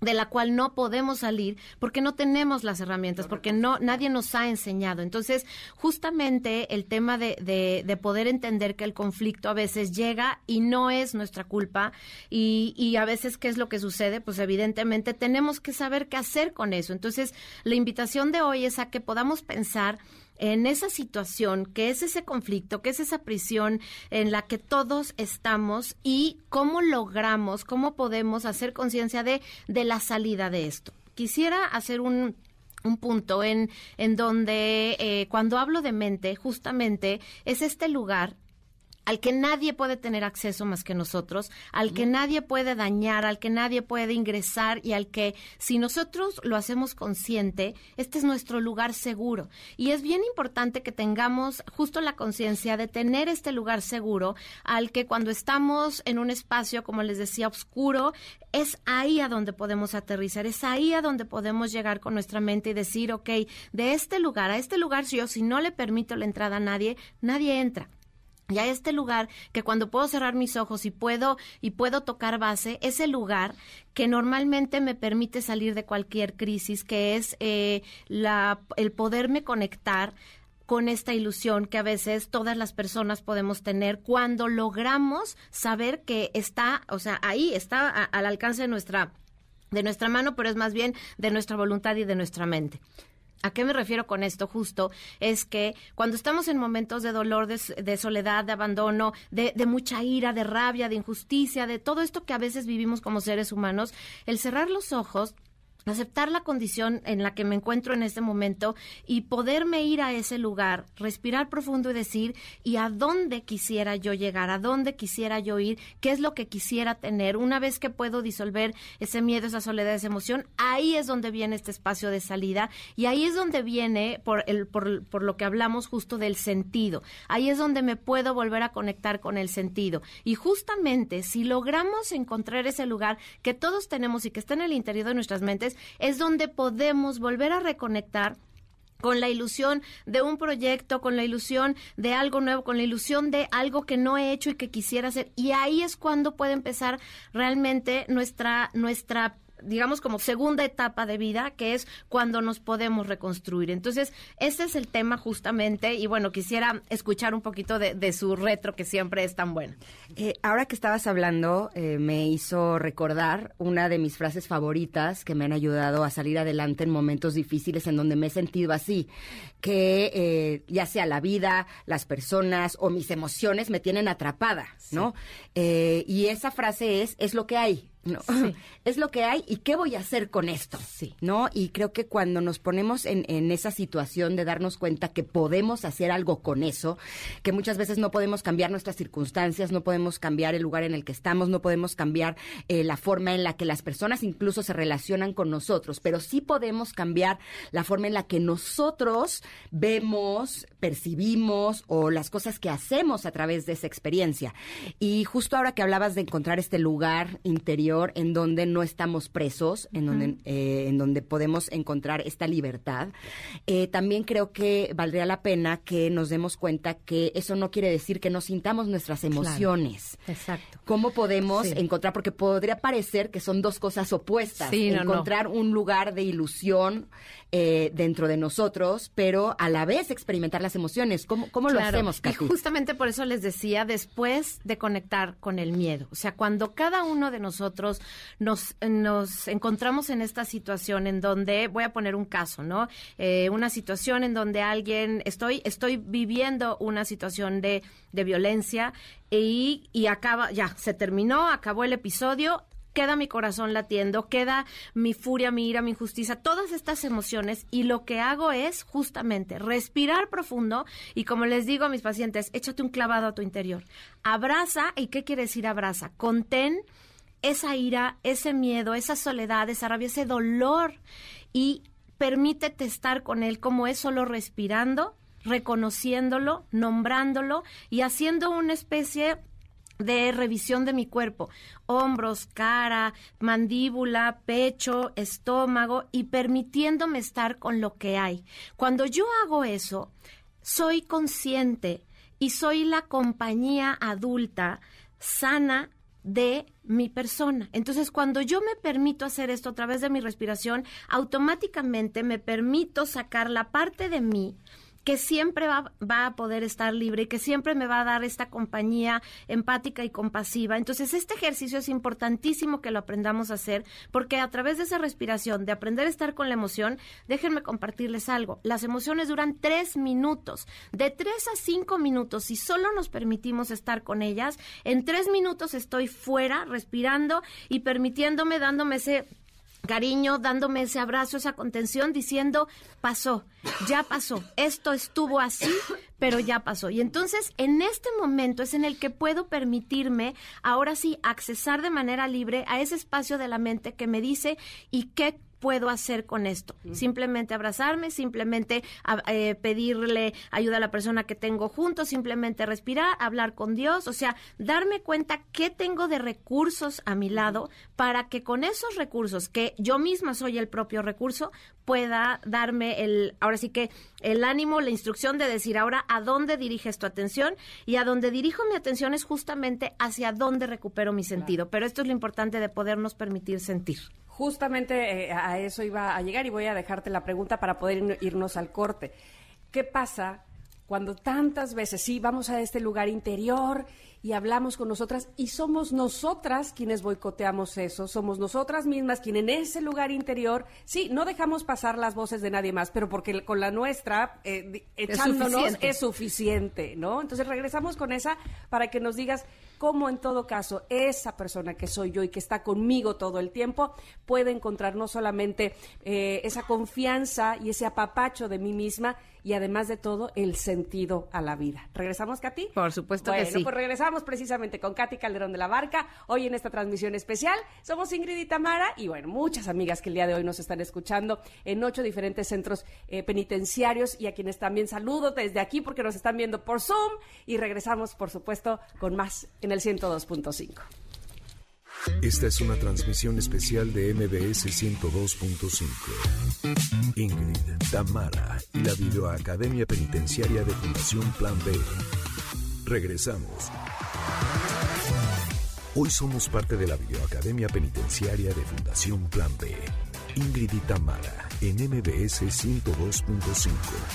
de la cual no podemos salir porque no tenemos las herramientas, porque no nadie nos ha enseñado. Entonces, justamente el tema de, de, de, poder entender que el conflicto a veces llega y no es nuestra culpa y, y a veces qué es lo que sucede, pues evidentemente tenemos que saber qué hacer con eso. Entonces, la invitación de hoy es a que podamos pensar en esa situación, que es ese conflicto, que es esa prisión en la que todos estamos y cómo logramos, cómo podemos hacer conciencia de, de la salida de esto. Quisiera hacer un un punto en, en donde eh, cuando hablo de mente, justamente es este lugar al que nadie puede tener acceso más que nosotros, al que nadie puede dañar, al que nadie puede ingresar y al que si nosotros lo hacemos consciente, este es nuestro lugar seguro. Y es bien importante que tengamos justo la conciencia de tener este lugar seguro al que cuando estamos en un espacio, como les decía, oscuro, es ahí a donde podemos aterrizar, es ahí a donde podemos llegar con nuestra mente y decir, ok, de este lugar a este lugar, yo si no le permito la entrada a nadie, nadie entra y a este lugar que cuando puedo cerrar mis ojos y puedo y puedo tocar base es el lugar que normalmente me permite salir de cualquier crisis que es eh, la el poderme conectar con esta ilusión que a veces todas las personas podemos tener cuando logramos saber que está o sea ahí está al alcance de nuestra de nuestra mano pero es más bien de nuestra voluntad y de nuestra mente ¿A qué me refiero con esto justo? Es que cuando estamos en momentos de dolor, de, soledad, de abandono, de, de, mucha ira, de rabia, de injusticia, de todo esto que a veces vivimos como seres humanos, el cerrar los ojos aceptar la condición en la que me encuentro en este momento y poderme ir a ese lugar, respirar profundo y decir, ¿y a dónde quisiera yo llegar? ¿A dónde quisiera yo ir? ¿Qué es lo que quisiera tener? Una vez que puedo disolver ese miedo, esa soledad, esa emoción, ahí es donde viene este espacio de salida y ahí es donde viene, por, el, por, por lo que hablamos justo del sentido, ahí es donde me puedo volver a conectar con el sentido. Y justamente si logramos encontrar ese lugar que todos tenemos y que está en el interior de nuestras mentes, es donde podemos volver a reconectar con la ilusión de un proyecto, con la ilusión de algo nuevo, con la ilusión de algo que no he hecho y que quisiera hacer. Y ahí es cuando puede empezar realmente nuestra, nuestra digamos, como segunda etapa de vida, que es cuando nos podemos reconstruir. Entonces, ese es el tema justamente, y bueno, quisiera escuchar un poquito de, su retro, que siempre es tan bueno. Eh, ahora que estabas hablando, eh, me hizo recordar una de mis frases favoritas que me han ayudado a salir adelante en momentos difíciles en donde me he sentido así, que eh, ya sea la vida, las personas o mis emociones me tienen atrapada, ¿no? y esa frase es, es lo que hay, no, (laughs) es lo que hay y qué voy a hacer con esto, sí. ¿no? Y creo que cuando nos ponemos en, en, esa situación de darnos cuenta que podemos hacer algo con eso, que muchas veces no podemos cambiar nuestras circunstancias, no podemos cambiar el lugar en el que estamos, no podemos cambiar eh, la forma en la que las personas incluso se relacionan con nosotros, pero sí podemos cambiar la forma en la que nosotros vemos, percibimos o las cosas que hacemos a través de esa experiencia. Y justo ahora que hablabas de encontrar este lugar interior, en donde no estamos presos, en donde, eh, en donde podemos encontrar esta libertad. Eh, también creo que valdría la pena que nos demos cuenta que eso no quiere decir que no sintamos nuestras emociones. exacto. ¿Cómo podemos encontrar? Porque podría parecer que son dos cosas opuestas. encontrar un lugar de ilusión eh, dentro de nosotros, pero a la vez experimentar las emociones. ¿Cómo, cómo lo hacemos, Y justamente por eso les decía, después de conectar con el miedo. O sea, cuando cada uno de nosotros nos, nos encontramos en esta situación en donde, voy a poner un caso, ¿no? Eh, una situación en donde alguien, estoy, estoy viviendo una situación de, de violencia y, y acaba, ya, se terminó, acabó el episodio, queda mi corazón latiendo, queda mi furia, mi ira, mi injusticia, todas estas emociones y lo que hago es justamente respirar profundo y como les digo a mis pacientes, échate un clavado a tu interior. Abraza, ¿y qué quiere decir abraza? Contén esa ira, ese miedo, esa soledad, esa rabia, ese dolor y permítete estar con él como es solo respirando, reconociéndolo, nombrándolo y haciendo una especie de revisión de mi cuerpo, hombros, cara, mandíbula, pecho, estómago y permitiéndome estar con lo que hay. Cuando yo hago eso, soy consciente y soy la compañía adulta sana de mi persona. Entonces, cuando yo me permito hacer esto a través de mi respiración, automáticamente me permito sacar la parte de mí que siempre va, a poder estar libre y que siempre me va a dar esta compañía empática y compasiva. Entonces, este ejercicio es importantísimo que lo aprendamos a hacer porque a través de esa respiración, de aprender a estar con la emoción, déjenme compartirles algo. Las emociones duran tres minutos, de tres a cinco minutos. Si solo nos permitimos estar con ellas, en tres minutos estoy fuera, respirando y permitiéndome, dándome ese cariño, dándome ese abrazo, esa contención, diciendo, pasó, ya pasó, esto estuvo así, pero ya pasó. Y entonces, en este momento es en el que puedo permitirme, ahora sí, accesar de manera libre a ese espacio de la mente que me dice, ¿y qué puedo hacer con esto? Simplemente abrazarme, simplemente eh, pedirle ayuda a la persona que tengo junto, simplemente respirar, hablar con Dios, o sea, darme cuenta qué tengo de recursos a mi lado para que con esos recursos, que yo misma soy el propio recurso, pueda darme el, ahora sí que el ánimo, la instrucción de decir ahora a dónde diriges tu atención y a dónde dirijo mi atención es justamente hacia dónde recupero mi sentido. Pero esto es lo importante de podernos permitir sentir. Justamente eh, a eso iba a llegar y voy a dejarte la pregunta para poder irnos al corte. ¿Qué pasa cuando tantas veces sí vamos a este lugar interior y hablamos con nosotras y somos nosotras quienes boicoteamos eso, somos nosotras mismas quienes en ese lugar interior, sí, no dejamos pasar las voces de nadie más, pero porque con la nuestra, eh, echándonos, es suficiente. ¿no? Entonces regresamos con esa para que nos digas cómo en todo caso esa persona que soy yo y que está conmigo todo el tiempo puede encontrar no solamente eh, esa confianza y ese apapacho de mí misma, y además de todo el sentido a la vida. ¿Regresamos, Katy? Por supuesto que sí. pues regresamos precisamente con Katy Calderón de la Barca, hoy en esta transmisión especial. Somos Ingrid y Tamara y bueno, muchas amigas que el día de hoy nos están escuchando en ocho diferentes centros eh, penitenciarios y a quienes también saludo desde aquí porque nos están viendo por Zoom y regresamos, por supuesto, con más en el 102.5. Esta es una transmisión especial de MBS 102.5. Ingrid, Tamara y la Videoacademia Penitenciaria de Fundación Plan B. Regresamos. Hoy somos parte de la Videoacademia Penitenciaria de Fundación Plan B. Ingrid y Tamara, en MBS 102.5.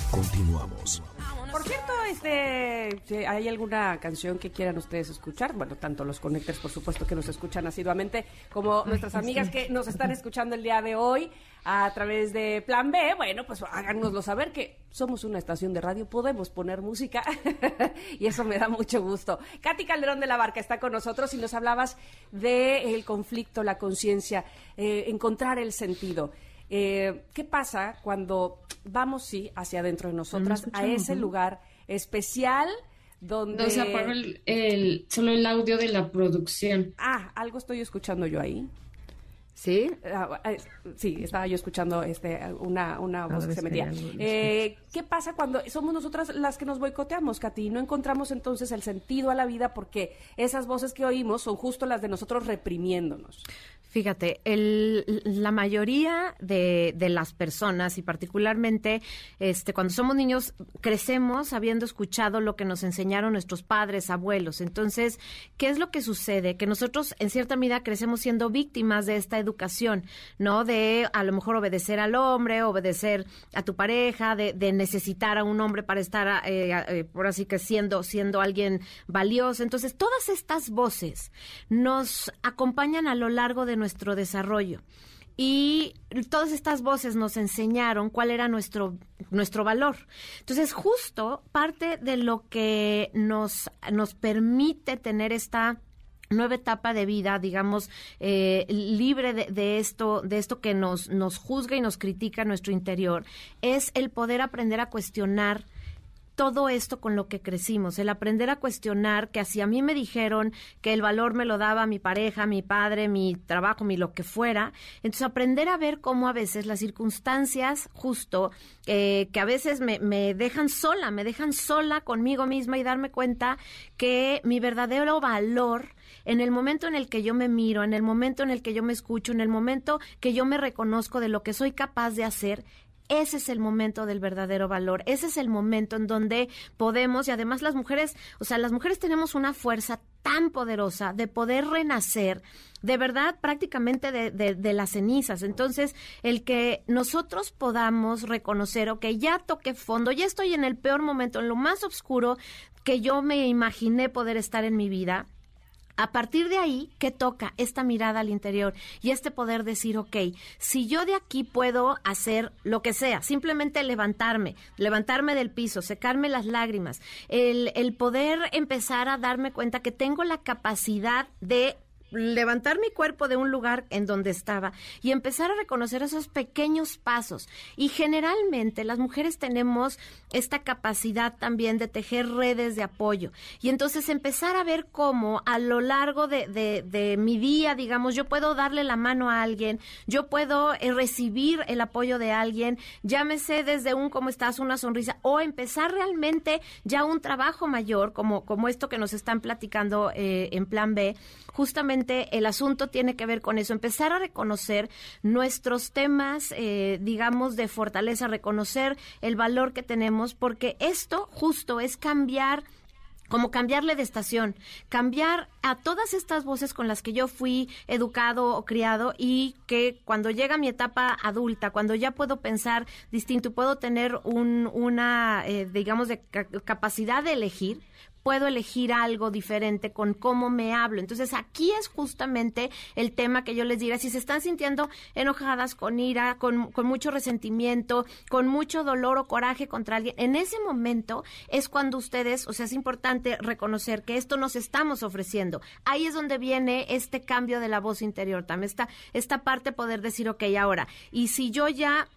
Continuamos. Por cierto, este, ¿hay alguna canción que quieran ustedes escuchar? Bueno, tanto los conectores, por supuesto, que nos escuchan asiduamente, como nuestras amigas que nos están escuchando el día de hoy a través de Plan B. Bueno, pues háganoslo saber que somos una estación de radio, podemos poner música (laughs) y eso me da mucho gusto. Katy Calderón de la Barca está con nosotros y nos hablabas del conflicto, la conciencia, eh, encontrar el sentido. Eh, ¿Qué pasa cuando vamos, sí, hacia adentro de nosotras, a ese lugar especial? donde... No se apaga el, solo el audio de la producción. Ah, algo estoy escuchando yo ahí. ¿Sí? Ah, ah, sí, estaba yo escuchando este, una, una voz que se metía. Eh, ¿Qué pasa cuando somos nosotras las que nos boicoteamos, Katy? No encontramos entonces el sentido a la vida porque esas voces que oímos son justo las de nosotros reprimiéndonos. Fíjate, el, la mayoría de, de, las personas y particularmente este, cuando somos niños crecemos habiendo escuchado lo que nos enseñaron nuestros padres, abuelos. Entonces, ¿qué es lo que sucede? Que nosotros en cierta medida crecemos siendo víctimas de esta educación, ¿no? De a lo mejor obedecer al hombre, obedecer a tu pareja, de, de necesitar a un hombre para estar, eh, eh, por así que siendo, siendo alguien valioso. Entonces, todas estas voces nos acompañan a lo largo de nuestro desarrollo. Y todas estas voces nos enseñaron cuál era nuestro, nuestro valor. Entonces, justo parte de lo que nos, nos permite tener esta nueva etapa de vida, digamos, eh, libre de, de, esto, de esto que nos, nos juzga y nos critica en nuestro interior, es el poder aprender a cuestionar todo esto con lo que crecimos, el aprender a cuestionar que así a mí me dijeron que el valor me lo daba mi pareja, mi padre, mi trabajo, mi lo que fuera, entonces aprender a ver cómo a veces las circunstancias justo eh, que a veces me, me dejan sola, me dejan sola conmigo misma y darme cuenta que mi verdadero valor en el momento en el que yo me miro, en el momento en el que yo me escucho, en el momento que yo me reconozco de lo que soy capaz de hacer, ese es el momento del verdadero valor, ese es el momento en donde podemos, y además las mujeres, o sea, las mujeres tenemos una fuerza tan poderosa de poder renacer, de verdad, prácticamente de, de, las cenizas. Entonces, el que nosotros podamos reconocer, ok, ya toqué fondo, ya estoy en el peor momento, en lo más oscuro que yo me imaginé poder estar en mi vida, a partir de ahí, ¿qué toca? Esta mirada al interior y este poder decir, ok, si yo de aquí puedo hacer lo que sea, simplemente levantarme, levantarme del piso, secarme las lágrimas, el, el poder empezar a darme cuenta que tengo la capacidad de levantar mi cuerpo de un lugar en donde estaba y empezar a reconocer esos pequeños pasos. Y generalmente las mujeres tenemos esta capacidad también de tejer redes de apoyo. Y entonces empezar a ver cómo a lo largo de, de, mi día, digamos, yo puedo darle la mano a alguien, yo puedo eh, recibir el apoyo de alguien, llámese desde un cómo estás, una sonrisa, o empezar realmente ya un trabajo mayor, como, como esto que nos están platicando eh, en plan B, justamente el asunto tiene que ver con eso, empezar a reconocer nuestros temas, eh, digamos, de fortaleza, reconocer el valor que tenemos, porque esto justo es cambiar como cambiarle de estación, cambiar a todas estas voces con las que yo fui educado o criado y que cuando llega mi etapa adulta, cuando ya puedo pensar distinto, puedo tener un, una, eh, digamos, de capacidad de elegir, puedo elegir algo diferente con cómo me hablo. Entonces aquí es justamente el tema que yo les diría, si se están sintiendo enojadas, con ira, con, con mucho resentimiento, con mucho dolor o coraje contra alguien, en ese momento es cuando ustedes, o sea, es importante reconocer que esto nos estamos ofreciendo. Ahí es donde viene este cambio de la voz interior, también está esta parte poder decir, ok, ahora, y si yo ya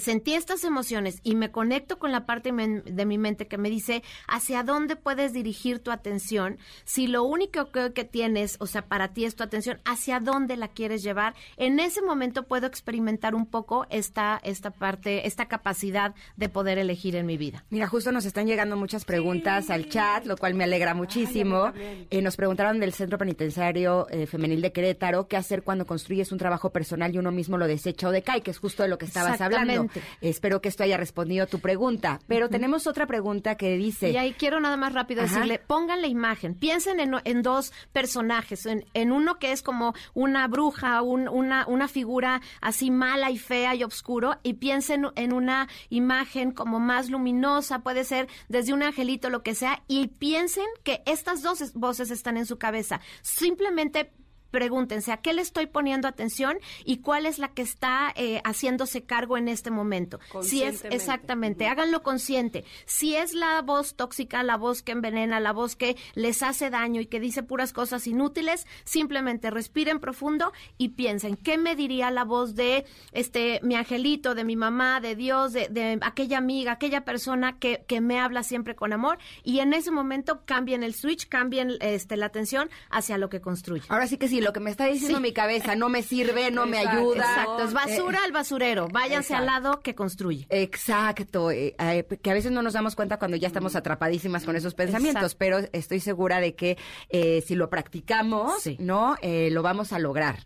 sentí estas emociones y me conecto con la parte de mi mente que me dice hacia dónde puedes dirigir tu atención, si lo único que, que, tienes, o sea, para ti es tu atención, hacia dónde la quieres llevar, en ese momento puedo experimentar un poco esta, esta parte, esta capacidad de poder elegir en mi vida. Mira, justo nos están llegando muchas preguntas al chat, lo cual me alegra muchísimo. Eh, nos preguntaron del Centro Penitenciario eh, Femenil de Querétaro, qué hacer cuando construyes un trabajo personal y uno mismo lo desecha o decae, que es justo de lo que estabas hablando Espero que esto haya respondido a tu pregunta. Pero tenemos otra pregunta que dice... Y ahí quiero nada más rápido decirle, pongan la imagen, piensen en, dos personajes, en, uno que es como una bruja, una, una figura así mala y fea y oscuro, y piensen en una imagen como más luminosa, puede ser desde un angelito, lo que sea, y piensen que estas dos voces están en su cabeza. Simplemente pregúntense a qué le estoy poniendo atención y cuál es la que está eh, haciéndose cargo en este momento. Si es exactamente, háganlo consciente. Si es la voz tóxica, la voz que envenena, la voz que les hace daño y que dice puras cosas inútiles, simplemente respiren profundo y piensen qué me diría la voz de este mi angelito, de mi mamá, de Dios, de, aquella amiga, aquella persona que, que me habla siempre con amor y en ese momento cambien el switch, cambien este la atención hacia lo que construye. Ahora sí que sí lo que me está diciendo mi cabeza no me sirve, no me ayuda. Exacto, es basura al basurero. Váyanse al lado que construye. Exacto, eh, eh, que a veces no nos damos cuenta cuando ya estamos atrapadísimas con esos pensamientos, pero estoy segura de que eh, si lo practicamos, ¿no? lo vamos a lograr.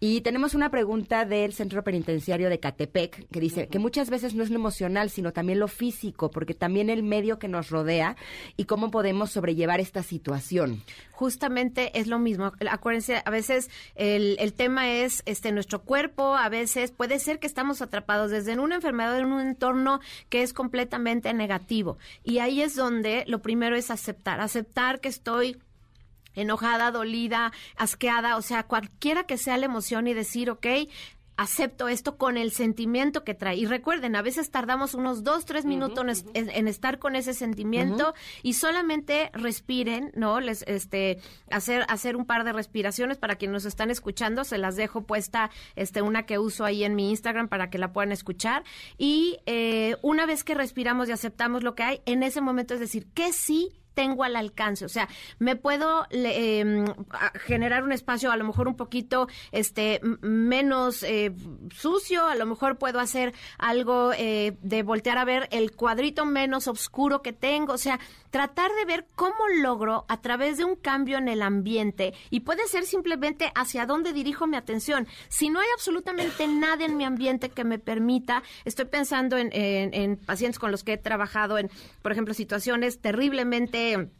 Y tenemos una pregunta del Centro Penitenciario de Catepec que dice que muchas veces no es lo emocional, sino también lo físico, porque también el medio que nos rodea y cómo podemos sobrellevar esta situación. Justamente es lo mismo. Acuérdense, a veces el, el tema es este nuestro cuerpo, a veces puede ser que estamos atrapados desde en una enfermedad, en un entorno que es completamente negativo. Y ahí es donde lo primero es aceptar, aceptar que estoy enojada, dolida, asqueada, o sea, cualquiera que sea la emoción y decir, ok, acepto esto con el sentimiento que trae. Y recuerden, a veces tardamos unos dos, tres minutos en, estar con ese sentimiento y solamente respiren, ¿no? Les, este, hacer, hacer un par de respiraciones para quienes nos están escuchando. Se las dejo puesta, este, una que uso ahí en mi Instagram para que la puedan escuchar. Y eh, una vez que respiramos y aceptamos lo que hay, en ese momento es decir, ¿qué sí tengo al alcance. O sea, me puedo em, generar un espacio a lo mejor un poquito este menos eh, sucio, a lo mejor puedo hacer algo eh, de voltear a ver el cuadrito menos oscuro que tengo. O sea, tratar de ver cómo logro a través de un cambio en el ambiente y puede ser simplemente hacia dónde dirijo mi atención. Si no hay absolutamente nada en mi ambiente que me permita, estoy pensando en, en pacientes con los que he trabajado en, por ejemplo, situaciones terriblemente que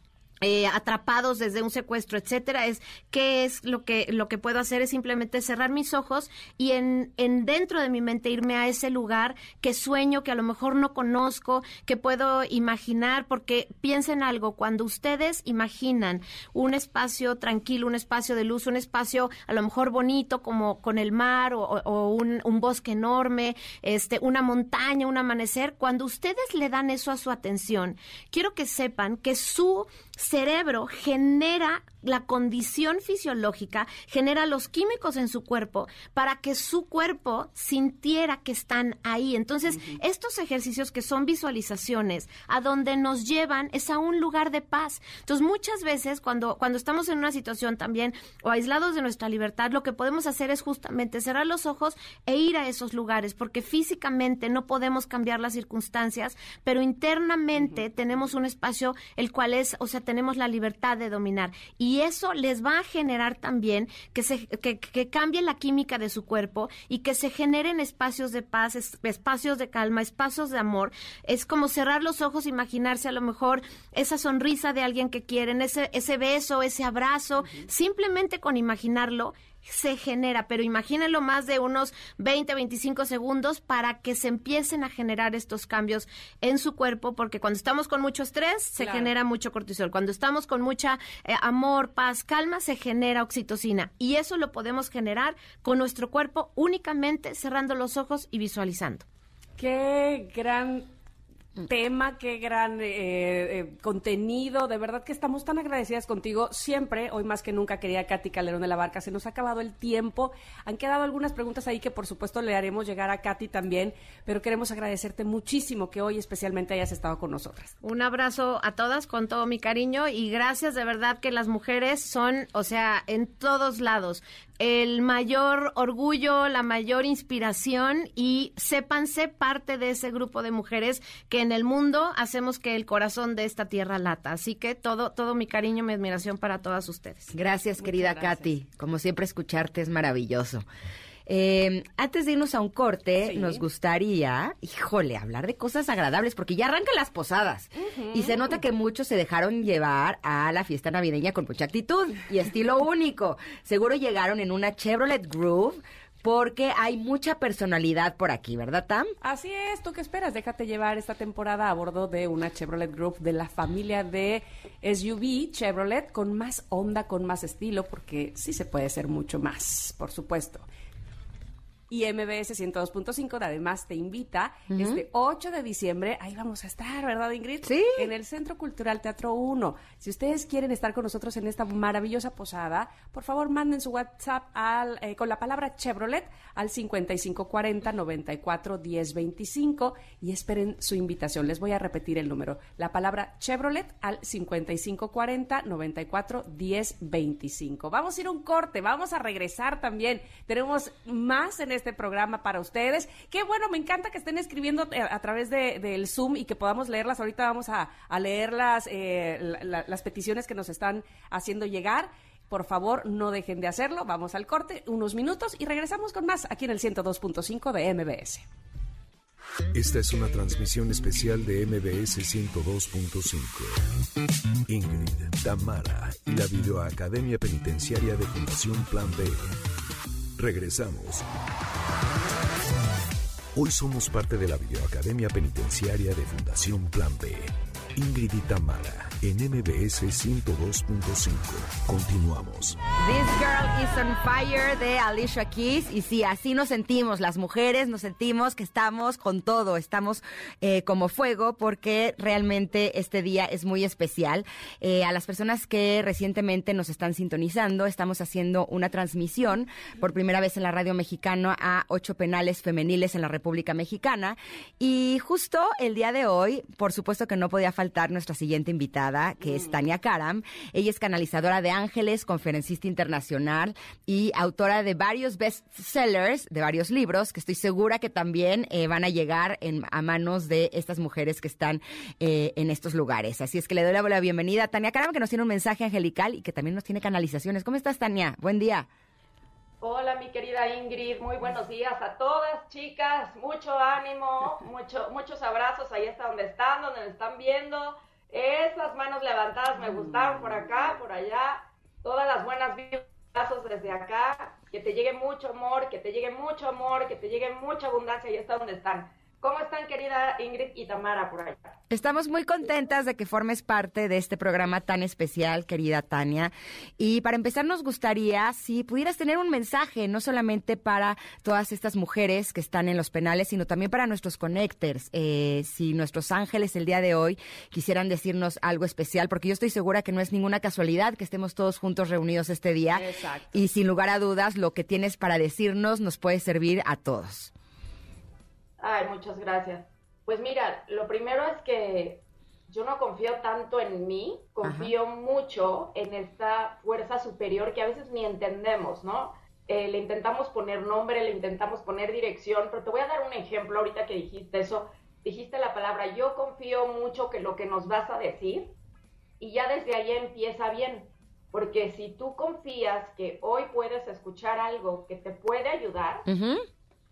eh, atrapados desde un secuestro, etcétera, es qué es lo que lo que puedo hacer es simplemente cerrar mis ojos y en, en dentro de mi mente irme a ese lugar que sueño, que a lo mejor no conozco, que puedo imaginar, porque piensen algo, cuando ustedes imaginan un espacio tranquilo, un espacio de luz, un espacio a lo mejor bonito como con el mar o, un, un bosque enorme, este, una montaña, un amanecer, cuando ustedes le dan eso a su atención, quiero que sepan que su cerebro genera la condición fisiológica, genera los químicos en su cuerpo para que su cuerpo sintiera que están ahí. Entonces, estos ejercicios que son visualizaciones, a donde nos llevan es a un lugar de paz. Entonces, muchas veces cuando, cuando estamos en una situación también o aislados de nuestra libertad, lo que podemos hacer es justamente cerrar los ojos e ir a esos lugares, porque físicamente no podemos cambiar las circunstancias, pero internamente tenemos un espacio el cual es, o sea, tenemos la libertad de dominar. Y eso les va a generar también que, se, que, cambie la química de su cuerpo y que se generen espacios de paz, espacios de calma, espacios de amor. Es como cerrar los ojos, imaginarse a lo mejor esa sonrisa de alguien que quieren, ese, ese beso, ese abrazo, simplemente con imaginarlo se genera, pero imagínenlo más de unos 20, 25 segundos para que se empiecen a generar estos cambios en su cuerpo, porque cuando estamos con mucho estrés se genera mucho cortisol, cuando estamos con mucha eh, amor, paz, calma, se genera oxitocina. Y eso lo podemos generar con nuestro cuerpo únicamente cerrando los ojos y visualizando. Qué gran tema, qué gran eh, eh, contenido. De verdad que estamos tan agradecidas contigo. Siempre, hoy más que nunca, quería Katy Calderón de la Barca. Se nos ha acabado el tiempo. Han quedado algunas preguntas ahí que, por supuesto, le haremos llegar a Katy también. Pero queremos agradecerte muchísimo que hoy especialmente hayas estado con nosotras. Un abrazo a todas con todo mi cariño y gracias de verdad que las mujeres son, o sea, en todos lados el mayor orgullo, la mayor inspiración y sépanse parte de ese grupo de mujeres que en el mundo hacemos que el corazón de esta tierra lata. Así que todo, todo mi cariño, mi admiración para todas ustedes. Gracias, querida Katy. Como siempre, escucharte es maravilloso. Eh, antes de irnos a un corte, nos gustaría, híjole, hablar de cosas agradables, porque ya arrancan las posadas. Y se nota que muchos se dejaron llevar a la fiesta navideña con mucha actitud y estilo (laughs) único. Seguro llegaron en una Chevrolet Groove porque hay mucha personalidad por aquí, ¿verdad, Tam? Así es, ¿tú qué esperas? Déjate llevar esta temporada a bordo de una Chevrolet Group de la familia de SUV Chevrolet con más onda, con más estilo, porque sí se puede ser mucho más, por supuesto y MBS 102.5 además te invita este 8 de diciembre, ahí vamos a estar, ¿verdad Ingrid? Sí. En el Centro Cultural Teatro 1. Si ustedes quieren estar con nosotros en esta maravillosa posada, por favor manden su WhatsApp al, eh, con la palabra Chevrolet al 5540 94 10 25 y esperen su invitación. Les voy a repetir el número. La palabra Chevrolet al 5540 94 10 25. Vamos a ir un corte, vamos a regresar también. Tenemos más en este programa para ustedes. Qué bueno, me encanta que estén escribiendo a, través del de, Zoom y que podamos leerlas. Ahorita vamos a, leer las, eh, las peticiones que nos están haciendo llegar. Por favor, no dejen de hacerlo. Vamos al corte, unos minutos y regresamos con más aquí en el 102.5 de MBS. Esta es una transmisión especial de MBS 102.5. Ingrid, Tamara y la Videoacademia Penitenciaria de Fundación Plan B Regresamos. Hoy somos parte de la Videoacademia Penitenciaria de Fundación Plan B. Ingrid y Tamara en MBS 102.5. Continuamos. This Girl is on Fire de Alicia Keys. Y sí, así nos sentimos las mujeres, nos sentimos que estamos con todo, estamos eh, como fuego porque realmente este día es muy especial. Eh, a las personas que recientemente nos están sintonizando, estamos haciendo una transmisión por primera vez en la radio mexicana a ocho penales femeniles en la República Mexicana. Y justo el día de hoy, por supuesto que no podía faltar nuestra siguiente invitada que es mm. Tania Karam. Ella es canalizadora de ángeles, conferencista internacional y autora de varios bestsellers, de varios libros, que estoy segura que también eh, van a llegar a manos de estas mujeres que están eh, en estos lugares. Así es que le doy la, bienvenida a Tania Karam, que nos tiene un mensaje angelical y que también nos tiene canalizaciones. ¿Cómo estás, Tania? Buen día. Hola, mi querida Ingrid, muy buenos días a todas, chicas, mucho ánimo, (laughs) mucho, muchos abrazos ahí está donde están, donde me están viendo. Esas manos levantadas me gustaron por acá, por allá. Todas las buenas brazos desde acá. Que te llegue mucho amor, que te llegue mucho amor, que te llegue mucha abundancia. Y está donde están. ¿Cómo están, querida Ingrid y Tamara, por allá? Estamos muy contentas de que formes parte de este programa tan especial, querida Tania. Y para empezar, nos gustaría si pudieras tener un mensaje, no solamente para todas estas mujeres que están en los penales, sino también para nuestros connectors. Eh, si nuestros ángeles el día de hoy quisieran decirnos algo especial, porque yo estoy segura que no es ninguna casualidad que estemos todos juntos reunidos este día. Exacto. Y sin lugar a dudas, lo que tienes para decirnos nos puede servir a todos. Ay, muchas gracias. Pues mira, lo primero es que yo no confío tanto en mí, confío mucho en esta fuerza superior que a veces ni entendemos, ¿no? Eh, le intentamos poner nombre, le intentamos poner dirección, pero te voy a dar un ejemplo ahorita que dijiste eso. Dijiste la palabra, yo confío mucho que lo que nos vas a decir, y ya desde ahí empieza bien. Porque si tú confías que hoy puedes escuchar algo que te puede ayudar,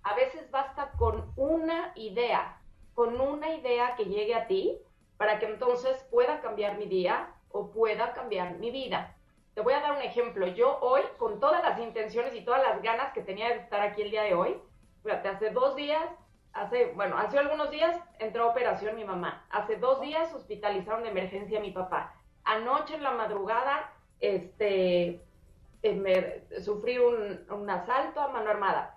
a veces basta con una idea, con una idea que llegue a ti para que entonces pueda cambiar mi día o pueda cambiar mi vida. Te voy a dar un ejemplo. Yo hoy, con todas las intenciones y todas las ganas que tenía de estar aquí el día de hoy, fíjate, hace dos días, hace, bueno, hace algunos días entró a operación mi mamá. Hace dos días hospitalizaron de emergencia a mi papá. Anoche en la madrugada, este, eh, me, sufrí un, un asalto a mano armada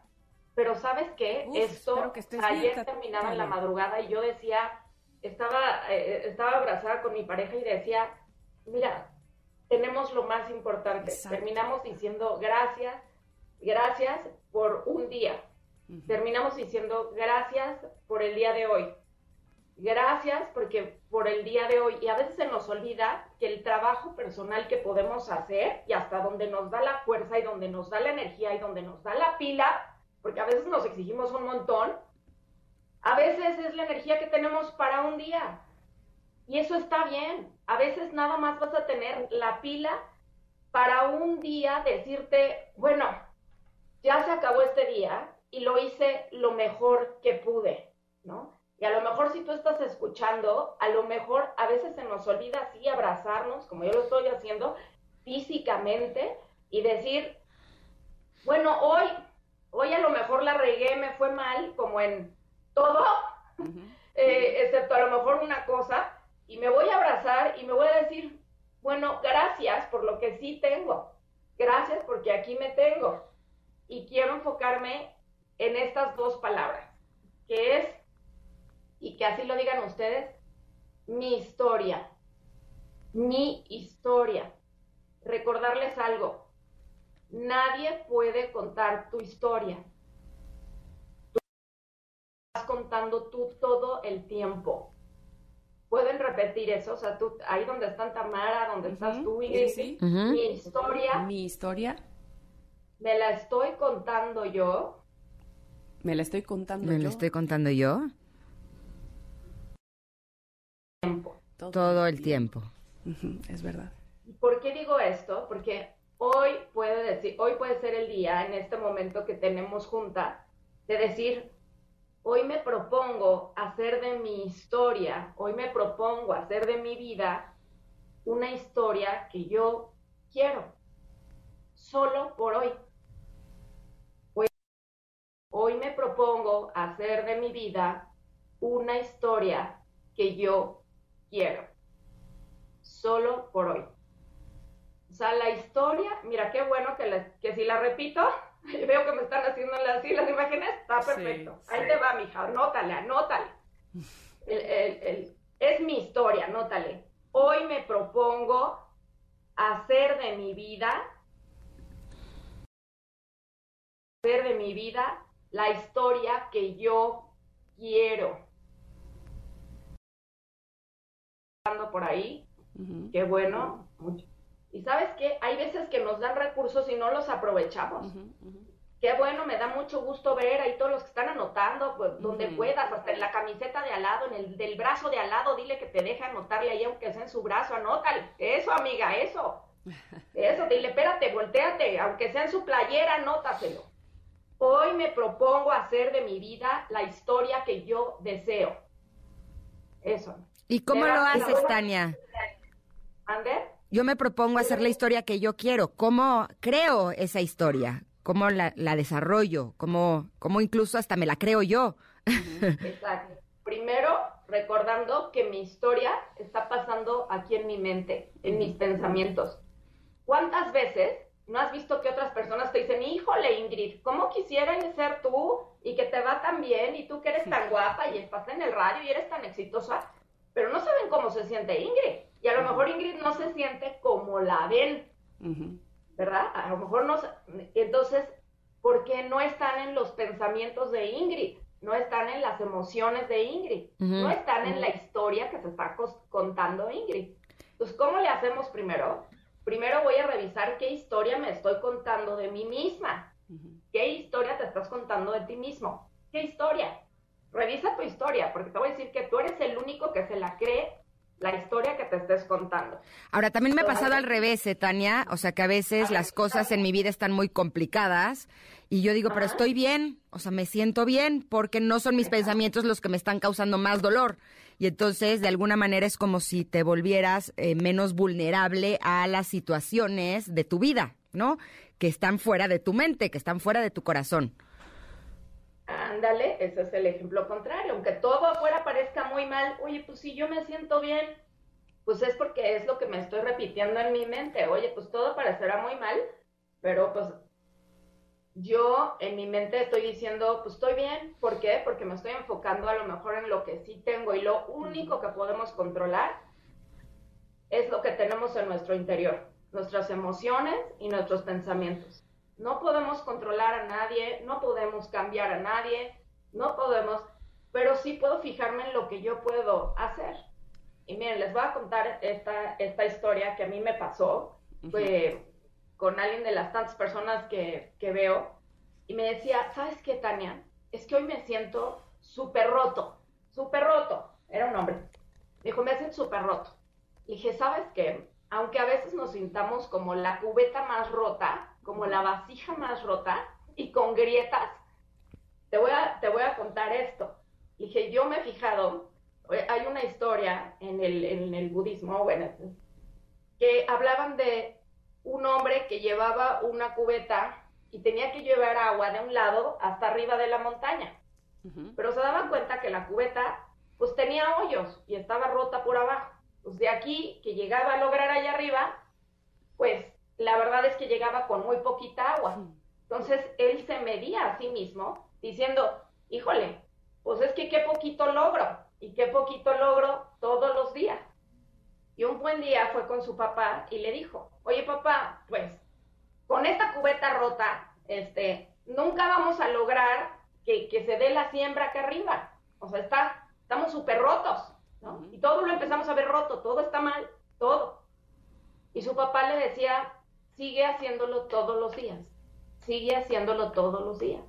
pero ¿sabes qué? Esto ayer terminaba en la madrugada y yo decía, estaba, eh, estaba abrazada con mi pareja y decía, mira, tenemos lo más importante. Terminamos diciendo gracias, gracias por un día. Terminamos diciendo gracias por el día de hoy. Gracias porque por el día de hoy. Y a veces se nos olvida que el trabajo personal que podemos hacer y hasta donde nos da la fuerza y donde nos da la energía y donde nos da la pila, porque a veces nos exigimos un montón, a veces es la energía que tenemos para un día. Y eso está bien. A veces nada más vas a tener la pila para un día decirte, bueno, ya se acabó este día y lo hice lo mejor que pude, ¿no? Y a lo mejor si tú estás escuchando, a lo mejor a veces se nos olvida así abrazarnos, como yo lo estoy haciendo, físicamente y decir, bueno, hoy, hoy a lo mejor la regué, me fue mal, como en todo, (laughs) eh, excepto a lo mejor una cosa, y me voy a abrazar y me voy a decir, bueno, gracias por lo que sí tengo, gracias porque aquí me tengo. Y quiero enfocarme en estas dos palabras, que es, y que así lo digan ustedes, mi historia, mi historia. Recordarles algo, nadie puede contar tu historia. Tú estás contando tú todo el tiempo. ¿Pueden repetir eso? O sea, tú, ahí donde está Tamara, donde estás tú, y mi historia. Mi historia. Me la estoy contando yo me la estoy contando yo. Me la estoy contando yo. Todo, el tiempo. es verdad. ¿Por qué digo esto? Porque hoy puede decir, hoy puede ser el día, en este momento que tenemos junta, de decir, hoy me propongo hacer de mi historia, hoy me propongo hacer de mi vida una historia que yo quiero, solo por hoy. Hoy me propongo hacer de mi vida una historia que yo quiero. Solo por hoy. O sea, la historia, mira qué bueno que, que si la repito, (laughs) veo que me están haciendo así las imágenes, está perfecto. Ahí te va, mija, anótale, anótale. (laughs) es mi historia, anótale. Hoy me propongo hacer de mi vida, hacer de mi vida la historia que yo quiero. por ahí, qué bueno. Y sabes qué, hay veces que nos dan recursos y no los aprovechamos. Qué bueno, me da mucho gusto ver ahí todos los que están anotando, pues, donde puedas, hasta en la camiseta de al lado, en el del brazo de al lado, dile que te deje anotarle ahí, aunque sea en su brazo, anótale. Eso, amiga, eso. (laughs) Eso, dile, espérate, volteate, aunque sea en su playera, anótaselo. Hoy me propongo hacer de mi vida la historia que yo deseo. Eso. ¿Y cómo lo haces, Tania? ¿Ande? Yo me propongo hacer la historia que yo quiero. ¿Cómo creo esa historia? ¿Cómo la, desarrollo? ¿Cómo, ¿Cómo incluso hasta me la creo yo? Exacto. Primero, recordando que mi historia está pasando aquí en mi mente, en mis pensamientos. ¿Cuántas veces ¿No has visto que otras personas te dicen, híjole Ingrid, ¿cómo quisieran ser tú y que te va tan bien y tú que eres tan guapa y estás en el radio y eres tan exitosa? Pero no saben cómo se siente Ingrid. Y a lo mejor Ingrid no se siente como la ven, ¿verdad? A lo mejor no. Entonces, ¿por qué no están en los pensamientos de Ingrid? No están en las emociones de Ingrid. No están en la historia que se está contando Ingrid. Entonces, ¿cómo le hacemos primero? primero voy a revisar qué historia me estoy contando de mí misma. ¿Qué historia te estás contando de ti mismo? ¿Qué historia? Revisa tu historia, porque te voy a decir que tú eres el único que se la cree la historia que te estés contando. Ahora, también me ha pasado al revés, ¿eh, Tania, o sea que a veces las cosas en mi vida están muy complicadas y yo digo, pero estoy bien, o sea, me siento bien porque no son mis pensamientos los que me están causando más dolor. Y entonces, de alguna manera, es como si te volvieras eh, menos vulnerable a las situaciones de tu vida, ¿no? Que están fuera de tu mente, que están fuera de tu corazón. Ándale, ese es el ejemplo contrario. Aunque todo afuera parezca muy mal, oye, pues si yo me siento bien, pues es porque es lo que me estoy repitiendo en mi mente. Oye, pues todo parecerá muy mal, pero pues yo en mi mente estoy diciendo, pues estoy bien. ¿Por qué? Porque me estoy enfocando a lo mejor en lo que sí tengo y lo único que podemos controlar es lo que tenemos en nuestro interior, nuestras emociones y nuestros pensamientos. No podemos controlar a nadie, no podemos cambiar a nadie, no podemos, pero sí puedo fijarme en lo que yo puedo hacer. Y miren, les voy a contar esta, esta historia que a mí me pasó. Fue con alguien de las tantas personas que, veo y me decía, ¿sabes qué, Tania? Es que hoy me siento súper roto, súper roto. Era un hombre. Me dijo, me siento súper roto. Le dije, ¿sabes qué? Aunque a veces nos sintamos como la cubeta más rota, como la vasija más rota, y con grietas. Te voy a, te voy a contar esto. Dije, yo me he fijado, eh, hay una historia en el, en el budismo, bueno, que hablaban de un hombre que llevaba una cubeta y tenía que llevar agua de un lado hasta arriba de la montaña. Pero se daban cuenta que la cubeta pues tenía hoyos y estaba rota por abajo. Pues de aquí que llegaba a lograr allá arriba, pues la verdad es que llegaba con muy poquita agua. Entonces él se medía a sí mismo diciendo, híjole, pues es que qué poquito logro y qué poquito logro todos los días. Y un buen día fue con su papá y le dijo, oye papá, pues con esta cubeta rota, este, nunca vamos a lograr que, se dé la siembra acá arriba. O sea, está, estamos súper rotos, ¿no? Y todo lo empezamos a ver roto, todo está mal, todo. Y su papá le decía, sigue haciéndolo todos los días, sigue haciéndolo todos los días.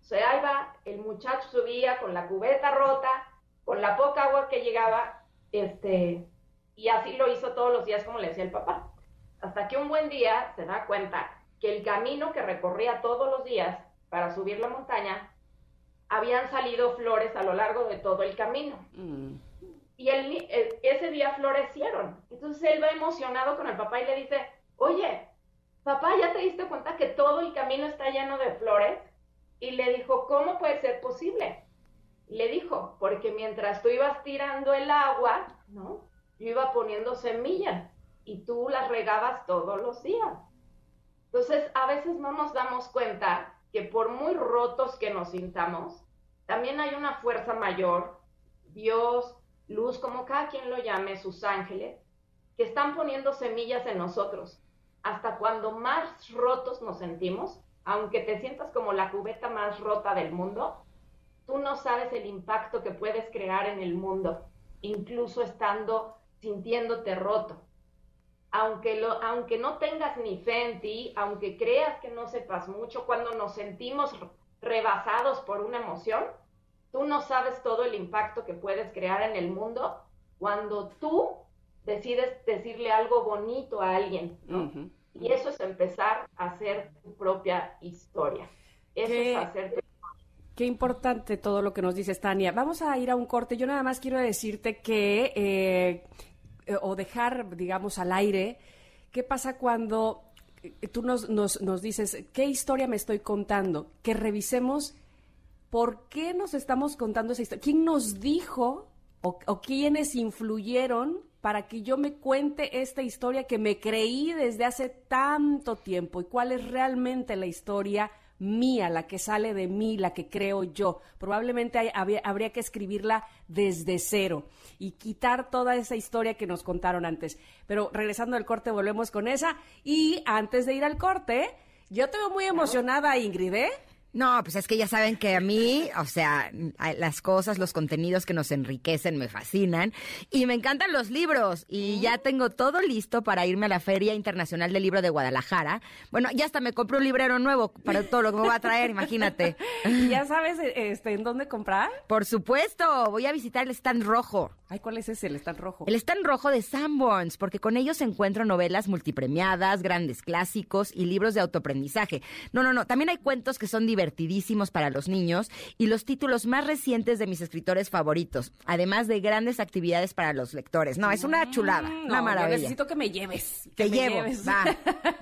O sea, ahí va, el muchacho subía con la cubeta rota, con la poca agua que llegaba, este, y así lo hizo todos los días como le decía el papá. Hasta que un buen día se da cuenta que el camino que recorría todos los días para subir la montaña, habían salido flores a lo largo de todo el camino. Mm. Y él, ese día florecieron. Entonces él va emocionado con el papá y le dice, oye, papá, ¿ya te diste cuenta que todo el camino está lleno de flores? Y le dijo, ¿cómo puede ser posible? Le dijo, porque mientras tú ibas tirando el agua, ¿no? Yo iba poniendo semillas y tú las regabas todos los días. Entonces, a veces no nos damos cuenta que por muy rotos que nos sintamos, también hay una fuerza mayor, Dios, luz, como cada quien lo llame, sus ángeles, que están poniendo semillas en nosotros. Hasta cuando más rotos nos sentimos, aunque te sientas como la cubeta más rota del mundo, tú no sabes el impacto que puedes crear en el mundo, incluso estando sintiéndote roto aunque, lo, aunque no tengas ni fe en ti, aunque creas que no sepas mucho, cuando nos sentimos rebasados por una emoción, tú no sabes todo el impacto que puedes crear en el mundo cuando tú decides decirle algo bonito a alguien. Y eso es empezar a hacer tu propia historia. Eso es hacer tu Qué importante todo lo que nos dices, Tania. Vamos a ir a un corte. Yo nada más quiero decirte que eh, eh, o dejar, digamos, al aire, ¿qué pasa cuando eh, tú nos, nos, nos dices, ¿qué historia me estoy contando? Que revisemos por qué nos estamos contando esa historia. ¿Quién nos dijo o, o quiénes influyeron para que yo me cuente esta historia que me creí desde hace tanto tiempo y cuál es realmente la historia mía, la que sale de mí, la que creo yo. Probablemente habría que escribirla desde cero y quitar toda esa historia que nos contaron antes. Pero regresando al corte, volvemos con esa. Y antes de ir al corte, yo te veo muy emocionada, Ingrid, ¿eh? No, pues es que ya saben que a mí, o sea, las cosas, los contenidos que nos enriquecen me fascinan y me encantan los libros y ya tengo todo listo para irme a la Feria Internacional del Libro de Guadalajara. Bueno, ya hasta me compré un librero nuevo para todo lo que me va a traer, imagínate. (laughs) ¿Ya sabes este, en dónde comprar? Por supuesto, voy a visitar el stand rojo. Ay, ¿cuál es ese, el stand rojo? El stand rojo de Sanborns, porque con ellos encuentro novelas multipremiadas, grandes clásicos y libros de autoaprendizaje. No, no, no, también hay cuentos que son divertidísimos para los niños y los títulos más recientes de mis escritores favoritos, además de grandes actividades para los lectores. No, es una mm, chulada, una maravilla. necesito que me lleves. Te llevo, va,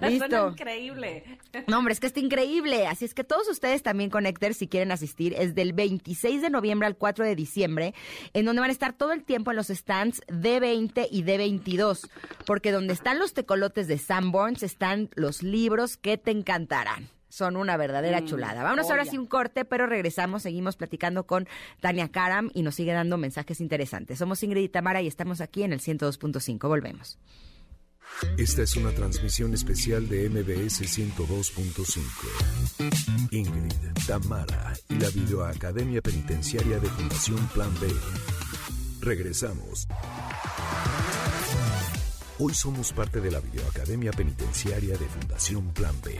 (laughs) listo. increíble. No, hombre, es que está increíble. Así es que todos ustedes también conecten si quieren asistir. Es del 26 de noviembre al 4 de diciembre, en donde van a estar todo el tiempo en los stands D20 y D22, porque donde están los tecolotes de Sanborns están los libros que te encantarán son una verdadera mm, chulada. Vámonos ahora sí un corte, pero regresamos, seguimos platicando con Tania Karam y nos sigue dando mensajes interesantes. Somos Ingrid y Tamara y estamos aquí en el 102.5. Volvemos. Esta es una transmisión especial de MBS 102.5. Ingrid, Tamara y la Videoacademia Penitenciaria de Fundación Plan B Regresamos. Hoy somos parte de la Videoacademia Penitenciaria de Fundación Plan B.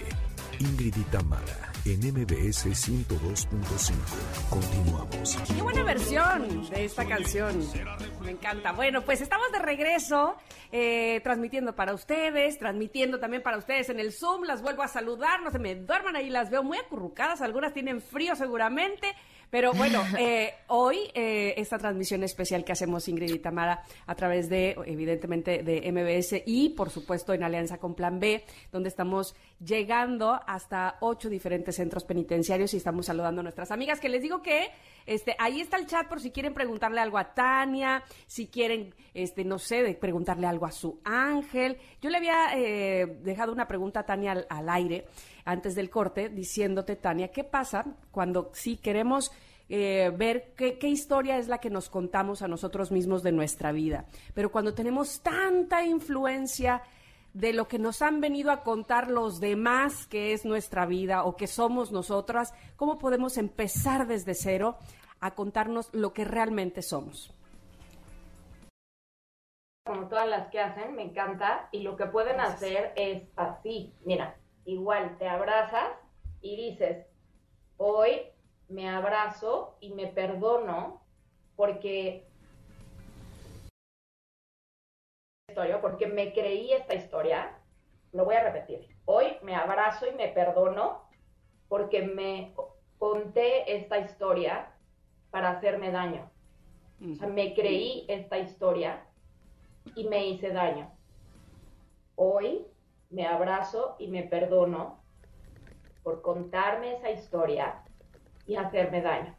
Ingrid y en MBS 102.5. Continuamos. Qué buena versión de esta canción. Me encanta. Bueno, pues estamos de regreso, eh, transmitiendo para ustedes, transmitiendo también para ustedes en el Zoom. Las vuelvo a saludar, no se me duerman ahí, las veo muy acurrucadas. Algunas tienen frío seguramente. Pero bueno, (laughs) eh, hoy eh, esta transmisión especial que hacemos Ingrid y Tamara a través de, evidentemente, de MBS y, por supuesto, en alianza con Plan B, donde estamos llegando hasta ocho diferentes centros penitenciarios y estamos saludando a nuestras amigas, que les digo que este, ahí está el chat por si quieren preguntarle algo a Tania, si quieren, este, no sé, de preguntarle algo a su ángel. Yo le había eh, dejado una pregunta a Tania al aire antes del corte, diciéndote, Tania, ¿qué pasa cuando sí queremos eh, ver qué, qué, historia es la que nos contamos a nosotros mismos de nuestra vida? Pero cuando tenemos tanta influencia de lo que nos han venido a contar los demás que es nuestra vida o que somos nosotras, ¿cómo podemos empezar desde cero a contarnos lo que realmente somos? Como todas las que hacen, me encanta, y lo que pueden hacer es así, mira, igual te abrazas y dices, hoy me abrazo y me perdono porque historia, porque me creí esta historia, lo voy a repetir. Hoy me abrazo y me perdono porque me conté esta historia para hacerme daño. O sea, me creí esta historia y me hice daño. Hoy me abrazo y me perdono por contarme esa historia y hacerme daño.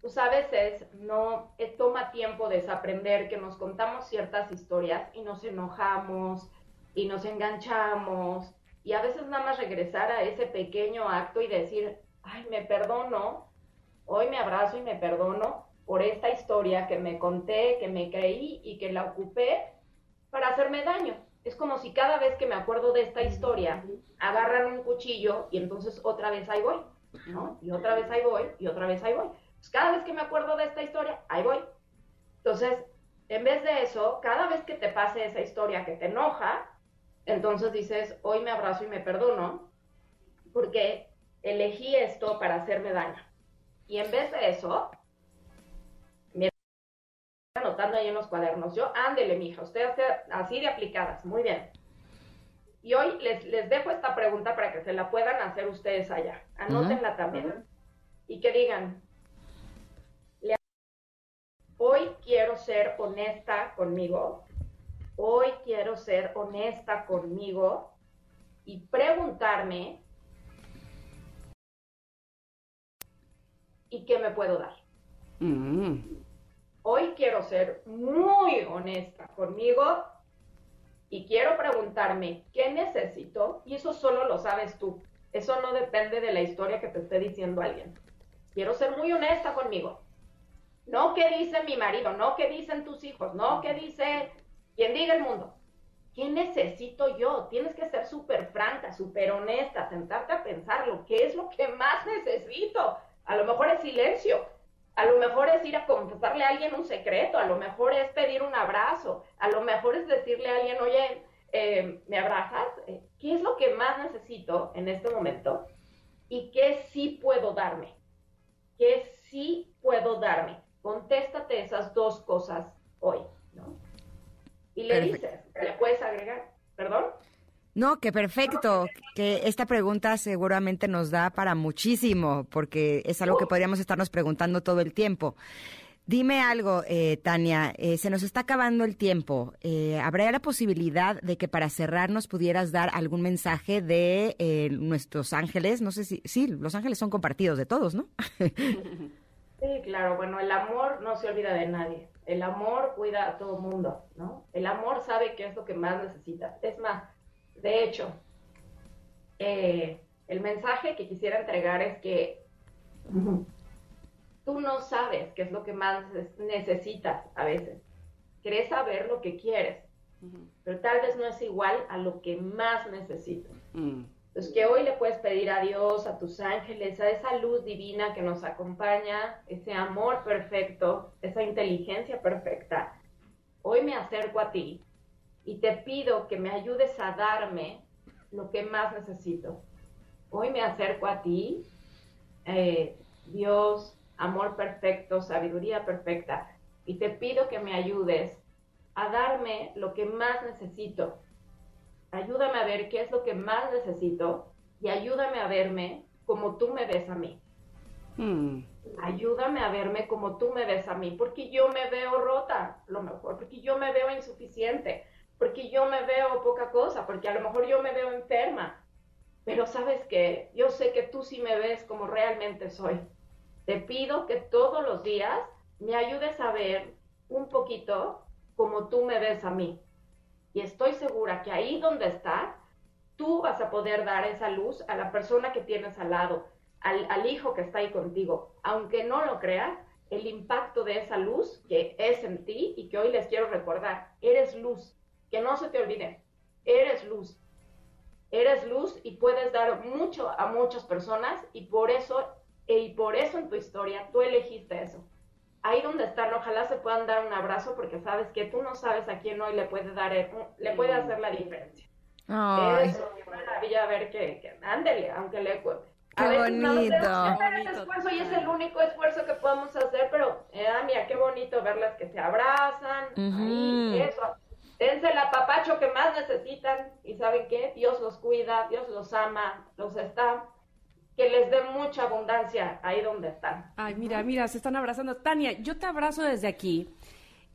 Pues a veces no eh, toma tiempo desaprender que nos contamos ciertas historias y nos enojamos y nos enganchamos y a veces nada más regresar a ese pequeño acto y decir, ay, me perdono, hoy me abrazo y me perdono por esta historia que me conté, que me creí y que la ocupé para hacerme daño es como si cada vez que me acuerdo de esta historia, agarran un cuchillo y entonces otra vez ahí voy, ¿no? Y otra vez ahí voy, y otra vez ahí voy. Pues cada vez que me acuerdo de esta historia, ahí voy. Entonces, en vez de eso, cada vez que te pase esa historia que te enoja, entonces dices, hoy me abrazo y me perdono, porque elegí esto para hacerme daño. Y en vez de eso, anotando ahí en los cuadernos. Yo, ándele, mija, usted hace así de aplicadas. Muy bien. Y hoy les, les dejo esta pregunta para que se la puedan hacer ustedes allá. Anótenla también. Y que digan, hoy quiero ser honesta conmigo. Hoy quiero ser honesta conmigo y preguntarme y qué me puedo dar. Mm hoy quiero ser muy honesta conmigo y quiero preguntarme qué necesito y eso solo lo sabes tú. Eso no depende de la historia que te esté diciendo alguien. Quiero ser muy honesta conmigo. No qué dice mi marido, no qué dicen tus hijos, no qué dice quien diga el mundo. ¿Qué necesito yo? Tienes que ser súper franca, súper honesta, sentarte a pensarlo. ¿Qué es lo que más necesito? A lo mejor es silencio, a lo mejor es ir a confesarle a alguien un secreto, a lo mejor es pedir un abrazo, a lo mejor es decirle a alguien, oye, eh, ¿me abrazas? Eh, ¿Qué es lo que más necesito en este momento? ¿Y qué sí puedo darme? ¿Qué sí puedo darme? Contéstate esas dos cosas hoy, ¿no? Y le dices, le puedes agregar, ¿perdón? No, que perfecto, que esta pregunta seguramente nos da para muchísimo, porque es algo que podríamos estarnos preguntando todo el tiempo. Dime algo, eh, Tania, eh, se nos está acabando el tiempo. Eh, ¿Habría la posibilidad de que para cerrar nos pudieras dar algún mensaje de eh, nuestros ángeles? No sé si, sí, los ángeles son compartidos de todos, ¿no? (laughs) sí, claro, bueno, el amor no se olvida de nadie. El amor cuida a todo mundo, ¿no? El amor sabe qué es lo que más necesitas. Es más, de hecho, eh, el mensaje que quisiera entregar es que tú no sabes qué es lo que más necesitas a veces. Quieres saber lo que quieres, pero tal vez no es igual a lo que más necesitas. Mm. Entonces, que hoy le puedes pedir a Dios, a tus ángeles, a esa luz divina que nos acompaña, ese amor perfecto, esa inteligencia perfecta. Hoy me acerco a ti y te pido que me ayudes a darme lo que más necesito. hoy me acerco a ti, eh, Dios, amor perfecto, sabiduría perfecta, y te pido que me ayudes a darme lo que más necesito. Ayúdame a ver qué es lo que más necesito y ayúdame a verme como tú me ves a mí. Hmm. Ayúdame a verme como tú me ves a mí, porque yo me veo rota, lo mejor, porque yo me veo insuficiente, porque yo me veo poca cosa, porque a lo mejor yo me veo enferma. Pero sabes que yo sé que tú sí me ves como realmente soy. Te pido que todos los días me ayudes a ver un poquito como tú me ves a mí. Y estoy segura que ahí donde estás, tú vas a poder dar esa luz a la persona que tienes al lado, al, hijo que está ahí contigo. Aunque no lo creas, el impacto de esa luz que es en ti y que hoy les quiero recordar, eres luz, que no se te olvide, eres luz. Eres luz y puedes dar mucho a muchas personas y por eso, y por eso en tu historia tú elegiste eso ahí donde están, ojalá se puedan dar un abrazo porque sabes que tú no sabes a quién hoy le puede dar, le puede hacer la diferencia. Ay. Eso, qué maravilla ver que, que ándele, aunque le Qué bonito. esfuerzo y es el único esfuerzo que podemos hacer, pero eh, ah, mira, qué bonito verlas que se abrazan. y eso. Dense el apapacho que más necesitan y ¿saben qué? Dios los cuida, Dios los ama, los está que les dé mucha abundancia ahí donde están. Ay, mira, mira, se están abrazando. Tania, yo te abrazo desde aquí.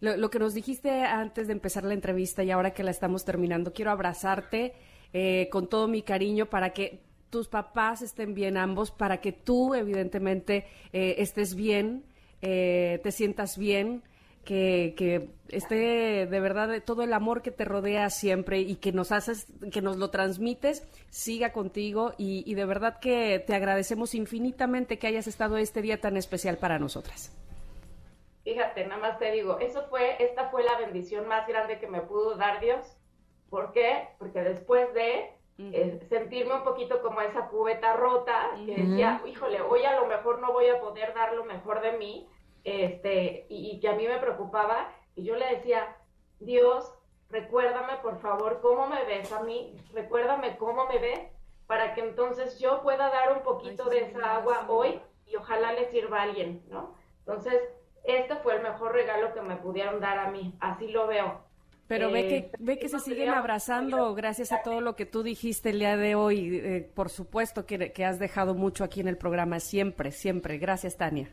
Lo, que nos dijiste antes de empezar la entrevista y ahora que la estamos terminando, quiero abrazarte eh, con todo mi cariño para que tus papás estén bien ambos, para que tú evidentemente eh, estés bien, eh, te sientas bien, que, que esté de verdad todo el amor que te rodea siempre y que nos haces, que nos lo transmites, siga contigo y, de verdad que te agradecemos infinitamente que hayas estado este día tan especial para nosotras. Fíjate, nada más te digo, eso fue, esta fue la bendición más grande que me pudo dar Dios. ¿Por qué? Porque después de eh, sentirme un poquito como esa cubeta rota, que decía, híjole, hoy a lo mejor no voy a poder dar lo mejor de mí, este, y, que a mí me preocupaba, y yo le decía, Dios, recuérdame por favor cómo me ves a mí, recuérdame cómo me ves, para que entonces yo pueda dar un poquito de esa agua hoy y ojalá le sirva a alguien, ¿no? Entonces, este fue el mejor regalo que me pudieron dar a mí, así lo veo. Pero ve que, eh, ve que se siguen abrazando gracias a todo lo que tú dijiste el día de hoy. Eh, por supuesto que, que has dejado mucho aquí en el programa, siempre, siempre. Gracias, Tania.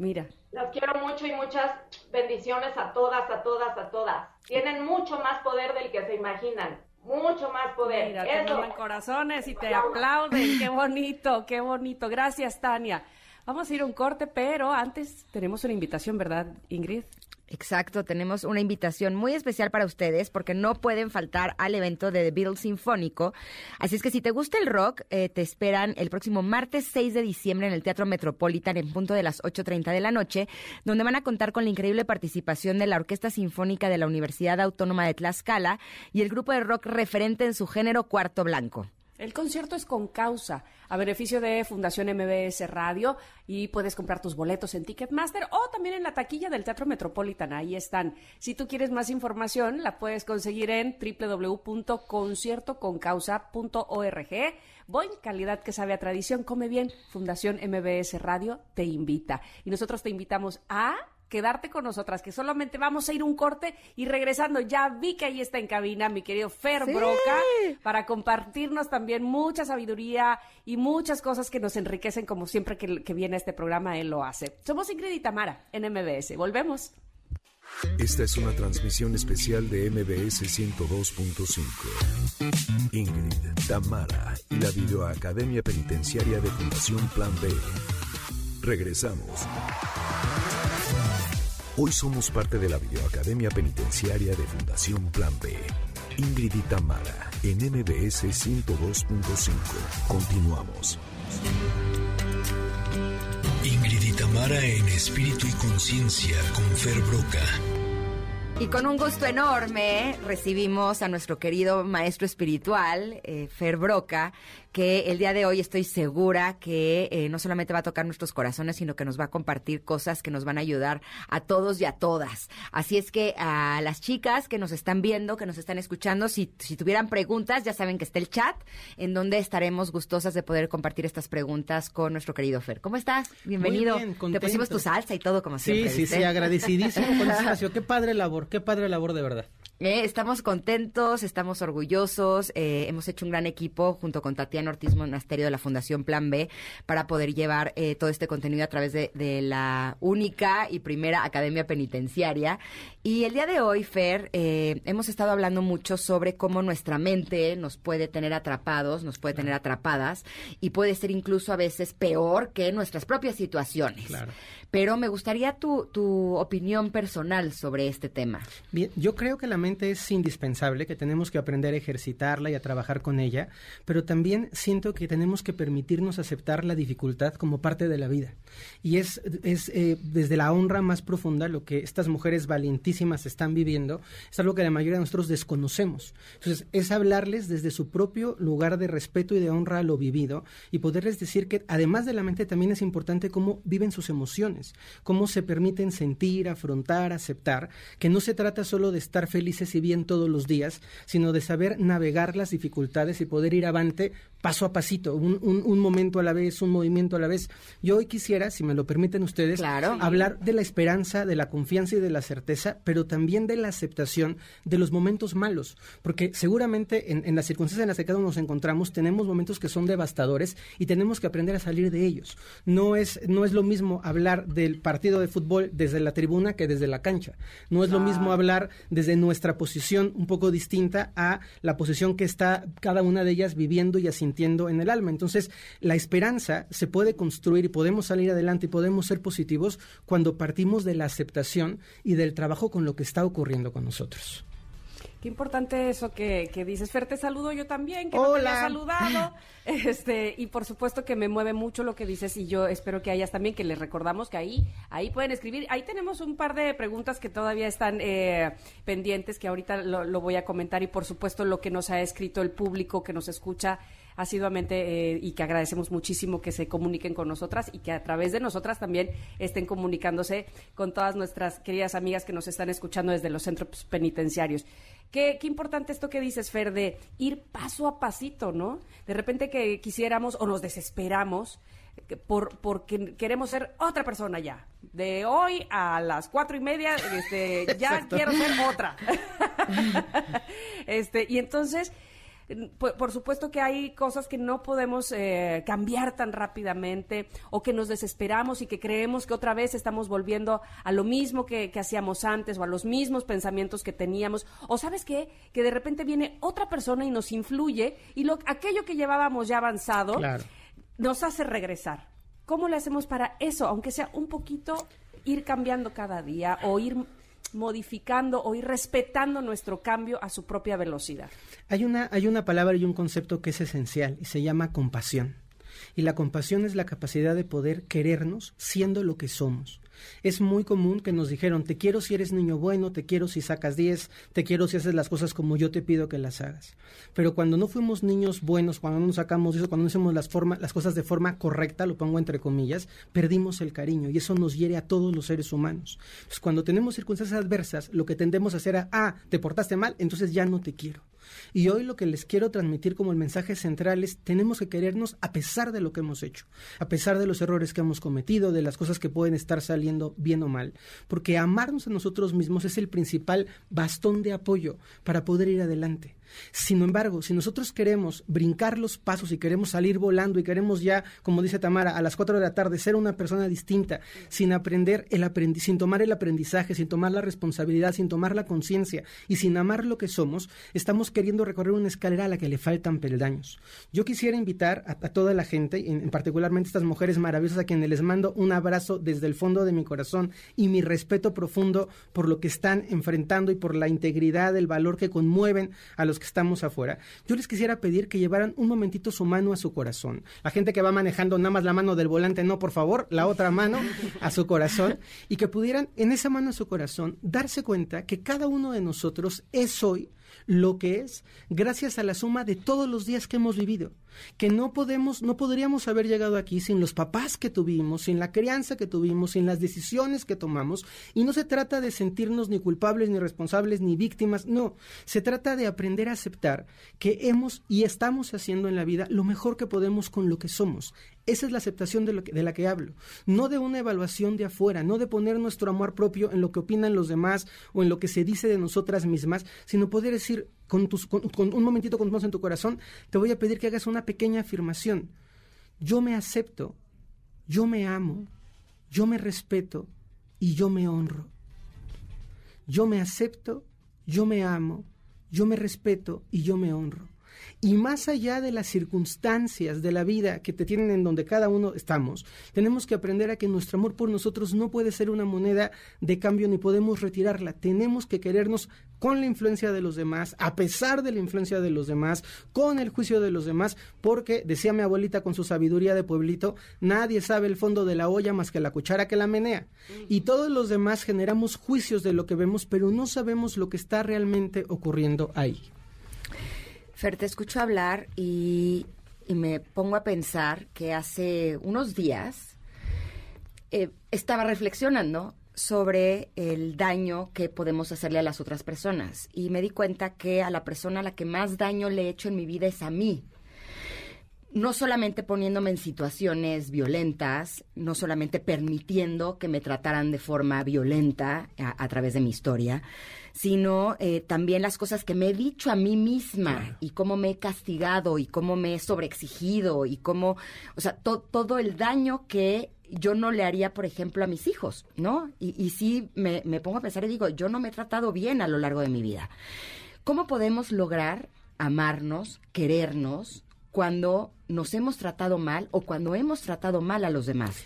Mira. Las quiero mucho y muchas bendiciones a todas, a todas, a todas. Tienen mucho más poder del que se imaginan. Mucho más poder. Mira, te mandan corazones y te aplauden. qué bonito, qué bonito. Gracias, Tania. Vamos a ir a un corte, pero antes tenemos una invitación, ¿verdad, Ingrid? Exacto, tenemos una invitación muy especial para ustedes porque no pueden faltar al evento de The Beatles Sinfónico. Así es que si te gusta el rock, eh, te esperan el próximo martes 6 de diciembre en el Teatro Metropolitan en punto de las 8.30 de la noche, donde van a contar con la increíble participación de la Orquesta Sinfónica de la Universidad Autónoma de Tlaxcala y el grupo de rock referente en su género Cuarto Blanco. El concierto es con causa, a beneficio de Fundación MBS Radio y puedes comprar tus boletos en Ticketmaster o también en la taquilla del Teatro Metropolitan. Ahí están. Si tú quieres más información, la puedes conseguir en www.conciertoconcausa.org. Buen calidad que sabe a tradición, come bien. Fundación MBS Radio te invita. Y nosotros te invitamos a quedarte con nosotras, que solamente vamos a ir un corte y regresando, ya vi que ahí está en cabina mi querido Fer Broca para compartirnos también mucha sabiduría y muchas cosas que nos enriquecen como siempre que, que viene este programa, él lo hace. Somos Ingrid y Tamara en MBS. Volvemos. Esta es una transmisión especial de MBS 102.5. Ingrid, Tamara y la Videoacademia Penitenciaria de Fundación Plan B. Regresamos. Hoy somos parte de la Videoacademia Penitenciaria de Fundación Plan B. Ingrid y Tamara, en MBS 102.5. Continuamos. Ingrid y Tamara en Espíritu y Conciencia con Fer Broca Y con un gusto enorme recibimos a nuestro querido maestro espiritual, eh, Fer Broca, que el día de hoy estoy segura que eh, no solamente va a tocar nuestros corazones, sino que nos va a compartir cosas que nos van a ayudar a todos y a todas. Así es que a las chicas que nos están viendo, que nos están escuchando, si, si tuvieran preguntas, ya saben que está el chat, en donde estaremos gustosas de poder compartir estas preguntas con nuestro querido Fer. ¿Cómo estás? Bienvenido. Muy bien, Te pusimos tu salsa y todo como siempre. Sí, sí, sí, agradecidísimo por el (laughs) espacio. Qué padre labor, qué padre labor de verdad. Eh, estamos contentos, estamos orgullosos, eh, hemos hecho un gran equipo junto con Tatiana Ortiz Monasterio de la Fundación Plan B para poder llevar eh, todo este contenido a través de, de, la única y primera Academia Penitenciaria. Y el día de hoy, Fer, hemos estado hablando mucho sobre cómo nuestra mente nos puede tener atrapados, nos puede tener atrapadas y puede ser incluso a veces peor que nuestras propias situaciones. Claro. Pero me gustaría tu, tu opinión personal sobre este tema. Bien, yo creo que la mente es indispensable, que tenemos que aprender a ejercitarla y a trabajar con ella, pero también siento que tenemos que permitirnos aceptar la dificultad como parte de la vida. Y es, es eh, desde la honra más profunda lo que estas mujeres valientísimas están viviendo, es algo que la mayoría de nosotros desconocemos. Entonces, es hablarles desde su propio lugar de respeto y de honra a lo vivido y poderles decir que además de la mente también es importante cómo viven sus emociones cómo se permiten sentir, afrontar, aceptar, que no se trata solo de estar felices y bien todos los días, sino de saber navegar las dificultades y poder ir avante paso a pasito, un, momento a la vez, un movimiento a la vez. Yo hoy quisiera, si me lo permiten ustedes, hablar de la esperanza, de la confianza y de la certeza, pero también de la aceptación de los momentos malos, porque seguramente en, en las circunstancias en las que cada uno nos encontramos tenemos momentos que son devastadores y tenemos que aprender a salir de ellos. No es, no es lo mismo hablar del partido de fútbol desde la tribuna que desde la cancha. No es lo mismo hablar desde nuestra posición un poco distinta a la posición que está cada una de ellas viviendo y haciendo en el alma. Entonces, la esperanza se puede construir y podemos salir adelante y podemos ser positivos cuando partimos de la aceptación y del trabajo con lo que está ocurriendo con nosotros. Qué importante eso que, dices. Fer, te saludo yo también, que no te había saludado. (laughs) Este, y por supuesto que me mueve mucho lo que dices y yo espero que hayas también, que les recordamos que ahí, ahí pueden escribir. Ahí tenemos un par de preguntas que todavía están eh, pendientes, que ahorita lo, voy a comentar y por supuesto lo que nos ha escrito el público que nos escucha asiduamente eh, y que agradecemos muchísimo que se comuniquen con nosotras y que a través de nosotras también estén comunicándose con todas nuestras queridas amigas que nos están escuchando desde los centros penitenciarios. Qué, qué importante esto que dices, Fer, de ir paso a pasito, ¿no? De repente que quisiéramos o nos desesperamos por, porque queremos ser otra persona ya. De hoy a las cuatro y media, este, ya (laughs) quiero ser otra. (laughs) este, y entonces por, supuesto que hay cosas que no podemos eh, cambiar tan rápidamente o que nos desesperamos y que creemos que otra vez estamos volviendo a lo mismo que, hacíamos antes o a los mismos pensamientos que teníamos. O sabes qué, que de repente viene otra persona y nos influye y lo, aquello que llevábamos ya avanzado nos hace regresar. ¿Cómo le hacemos para eso? Aunque sea un poquito ir cambiando cada día o ir modificando o ir respetando nuestro cambio a su propia velocidad. Hay una, hay una palabra y un concepto que es esencial y se llama compasión. Y la compasión es la capacidad de poder querernos siendo lo que somos. Es muy común que nos dijeron, te quiero si eres niño bueno, te quiero si sacas 10, te quiero si haces las cosas como yo te pido que las hagas. Pero cuando no fuimos niños buenos, cuando no nos sacamos eso, cuando no hicimos las, forma, las cosas de forma correcta, lo pongo entre comillas, perdimos el cariño y eso nos hiere a todos los seres humanos. Pues cuando tenemos circunstancias adversas, lo que tendemos a hacer es, ah, te portaste mal, entonces ya no te quiero. Y hoy lo que les quiero transmitir como el mensaje central es tenemos que querernos a pesar de lo que hemos hecho, a pesar de los errores que hemos cometido, de las cosas que pueden estar saliendo bien o mal, porque amarnos a nosotros mismos es el principal bastón de apoyo para poder ir adelante. Sin embargo, si nosotros queremos brincar los pasos y queremos salir volando y queremos ya, como dice Tamara, a las 4 de la tarde ser una persona distinta, sin aprender el aprendiz, sin tomar el aprendizaje, sin tomar la responsabilidad, sin tomar la conciencia y sin amar lo que somos, estamos queriendo recorrer una escalera a la que le faltan peldaños. Yo quisiera invitar a, toda la gente, en, particularmente estas mujeres maravillosas a quienes les mando un abrazo desde el fondo de mi corazón y mi respeto profundo por lo que están enfrentando y por la integridad, el valor que conmueven a los que estamos afuera, yo les quisiera pedir que llevaran un momentito su mano a su corazón. La gente que va manejando nada más la mano del volante, no, por favor, la otra mano a su corazón y que pudieran en esa mano a su corazón darse cuenta que cada uno de nosotros es hoy lo que es gracias a la suma de todos los días que hemos vivido, que no podemos, no podríamos haber llegado aquí sin los papás que tuvimos, sin la crianza que tuvimos, sin las decisiones que tomamos, y no se trata de sentirnos ni culpables, ni responsables, ni víctimas, no, se trata de aprender a aceptar que hemos y estamos haciendo en la vida lo mejor que podemos con lo que somos. Esa es la aceptación de, lo de la que hablo, no de una evaluación de afuera, no de poner nuestro amor propio en lo que opinan los demás o en lo que se dice de nosotras mismas, sino poder decir con, tus, con, un momentito con tus manos en tu corazón, te voy a pedir que hagas una pequeña afirmación. Yo me acepto, yo me amo, yo me respeto y yo me honro. Yo me acepto, yo me amo, yo me respeto y yo me honro. Y más allá de las circunstancias de la vida que te tienen en donde cada uno estamos, tenemos que aprender a que nuestro amor por nosotros no puede ser una moneda de cambio ni podemos retirarla. Tenemos que querernos con la influencia de los demás, a pesar de la influencia de los demás, con el juicio de los demás, porque, decía mi abuelita con su sabiduría de pueblito, nadie sabe el fondo de la olla más que la cuchara que la menea. Y todos los demás generamos juicios de lo que vemos, pero no sabemos lo que está realmente ocurriendo ahí. Fer, te escucho hablar y, me pongo a pensar que hace unos días eh, estaba reflexionando sobre el daño que podemos hacerle a las otras personas y me di cuenta que a la persona a la que más daño le he hecho en mi vida es a mí. No solamente poniéndome en situaciones violentas, no solamente permitiendo que me trataran de forma violenta a través de mi historia, sino eh, también las cosas que me he dicho a mí misma y cómo me he castigado y cómo me he sobreexigido y cómo, o sea, todo el daño que yo no le haría, por ejemplo, a mis hijos, ¿no? Y, y sí me, me pongo a pensar y digo, yo no me he tratado bien a lo largo de mi vida. ¿Cómo podemos lograr amarnos, querernos, cuando nos hemos tratado mal o cuando hemos tratado mal a los demás?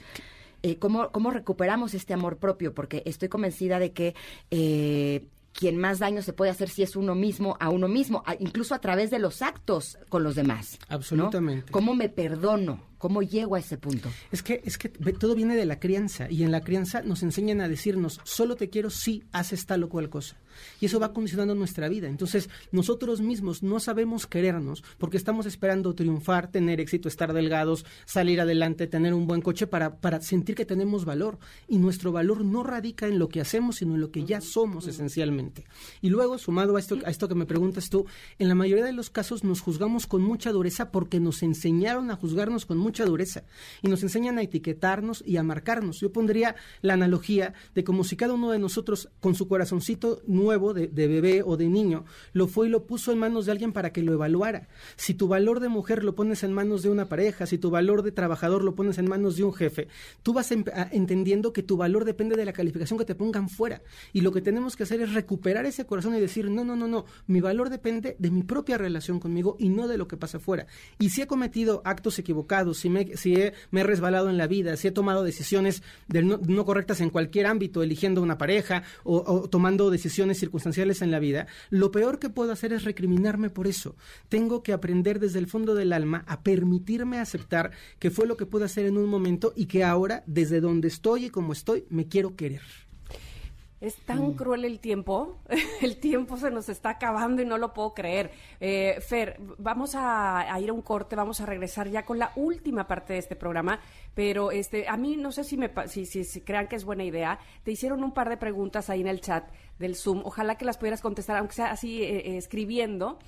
Eh, ¿cómo, ¿Cómo recuperamos este amor propio? Porque estoy convencida de que eh, quien más daño se puede hacer si es uno mismo a uno mismo, incluso a través de los actos con los demás. Absolutamente. ¿Cómo me perdono? ¿Cómo llego a ese punto? Es que, es que todo viene de la crianza y en la crianza nos enseñan a decirnos, solo te quiero si haces tal o cual cosa. Y eso va condicionando nuestra vida. Entonces, nosotros mismos no sabemos querernos porque estamos esperando triunfar, tener éxito, estar delgados, salir adelante, tener un buen coche para, para sentir que tenemos valor. Y nuestro valor no radica en lo que hacemos, sino en lo que ya somos esencialmente. Y luego, sumado a esto, a esto que me preguntas tú, en la mayoría de los casos nos juzgamos con mucha dureza porque nos enseñaron a juzgarnos con mucha dureza y nos enseñan a etiquetarnos y a marcarnos. Yo pondría la analogía de como si cada uno de nosotros con su corazoncito nuevo de, bebé o de niño lo fue y lo puso en manos de alguien para que lo evaluara. Si tu valor de mujer lo pones en manos de una pareja, si tu valor de trabajador lo pones en manos de un jefe, tú vas entendiendo que tu valor depende de la calificación que te pongan fuera. Y lo que tenemos que hacer es recuperar ese corazón y decir, no, no, no, no, mi valor depende de mi propia relación conmigo y no de lo que pasa fuera. Y si he cometido actos equivocados, si me, he resbalado en la vida, si he tomado decisiones no, correctas en cualquier ámbito, eligiendo una pareja o, tomando decisiones circunstanciales en la vida, lo peor que puedo hacer es recriminarme por eso. Tengo que aprender desde el fondo del alma a permitirme aceptar que fue lo que pude hacer en un momento y que ahora, desde donde estoy y como estoy, me quiero querer. Es tan mm. cruel el tiempo, (laughs) el tiempo se nos está acabando y no lo puedo creer. Eh, Fer, vamos a, ir a un corte, vamos a regresar ya con la última parte de este programa, pero este, a mí no sé si, me, si, si, crean que es buena idea, te hicieron un par de preguntas ahí en el chat del Zoom, ojalá que las pudieras contestar, aunque sea así eh, eh, escribiendo,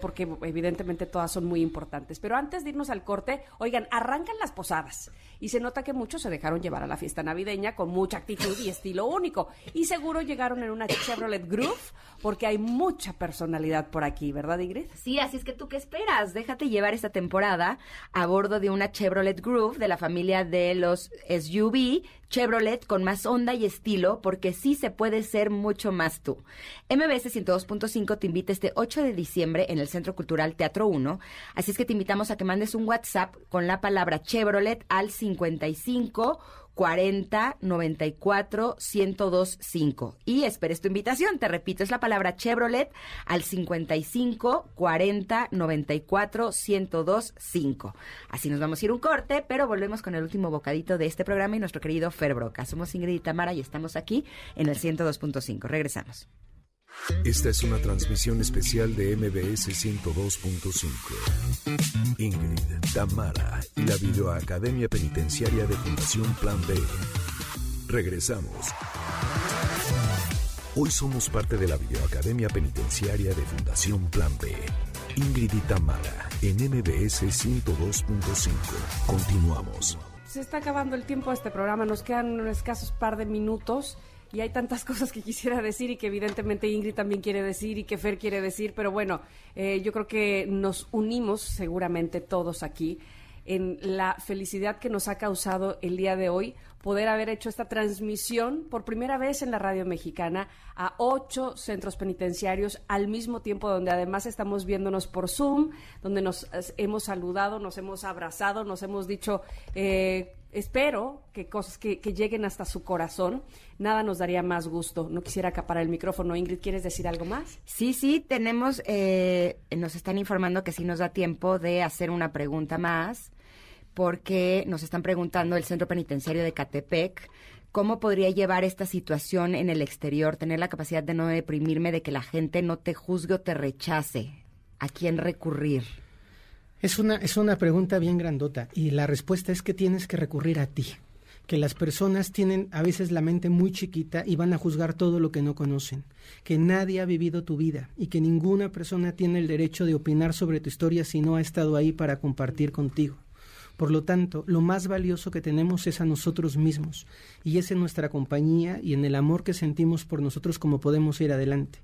porque evidentemente todas son muy importantes. Pero antes de irnos al corte, oigan, arrancan las posadas y se nota que muchos se dejaron llevar a la fiesta navideña con mucha actitud y estilo único. Y seguro llegaron en una Chevrolet Groove porque hay mucha personalidad por aquí, ¿verdad, Ingrid? Sí, así es que tú qué esperas? Déjate llevar esta temporada a bordo de una Chevrolet Groove de la de los SUV Chevrolet con más onda y estilo, porque sí se puede ser mucho más tú. MBS 102.5 te invita este 8 de diciembre en el Centro Cultural Teatro 1, así es que te invitamos a que mandes un WhatsApp con la palabra Chevrolet al 55 40 94 1025. Y esperes tu invitación. Te repito, es la palabra Chevrolet al 55 40 94 1025. Así nos vamos a ir un corte, pero volvemos con el último bocadito de este programa y nuestro querido Fer Broca. Somos Ingrid y Tamara y estamos aquí en el 102.5. Regresamos. Esta es una transmisión especial de MBS 102.5. Ingrid, Tamara y la Videoacademia Penitenciaria de Fundación Plan B. Regresamos. Hoy somos parte de la Videoacademia Penitenciaria de Fundación Plan B. Ingrid y Tamara en MBS 102.5. Continuamos. Se está acabando el tiempo de este programa, nos quedan unos escasos par de minutos y hay tantas (laughs) cosas que quisiera decir y que evidentemente Ingrid también quiere decir y que Fer quiere decir, pero bueno, eh, yo creo que nos unimos seguramente todos aquí en la felicidad que nos ha causado el día de hoy poder haber hecho esta transmisión por primera vez en la radio mexicana a ocho centros penitenciarios al mismo tiempo, donde además estamos viéndonos por Zoom, donde nos hemos saludado, nos hemos abrazado, nos hemos dicho, eh, espero que cosas que, lleguen hasta su corazón. Nada nos daría más gusto. No quisiera acaparar el micrófono. Ingrid, ¿quieres decir algo más? Sí, sí, tenemos, eh, nos están informando que sí nos da tiempo de hacer una pregunta más porque nos están preguntando el Centro Penitenciario de Catepec cómo podría llevar esta situación en el exterior, tener la capacidad de no deprimirme, de que la gente no te juzgue o te rechace. ¿A quién recurrir? Es una, es una pregunta bien grandota y la respuesta es que tienes que recurrir a ti que las personas tienen a veces la mente muy chiquita y van a juzgar todo lo que no conocen, que nadie ha vivido tu vida y que ninguna persona tiene el derecho de opinar sobre tu historia si no ha estado ahí para compartir contigo. Por lo tanto, lo más valioso que tenemos es a nosotros mismos, y es en nuestra compañía y en el amor que sentimos por nosotros como podemos ir adelante.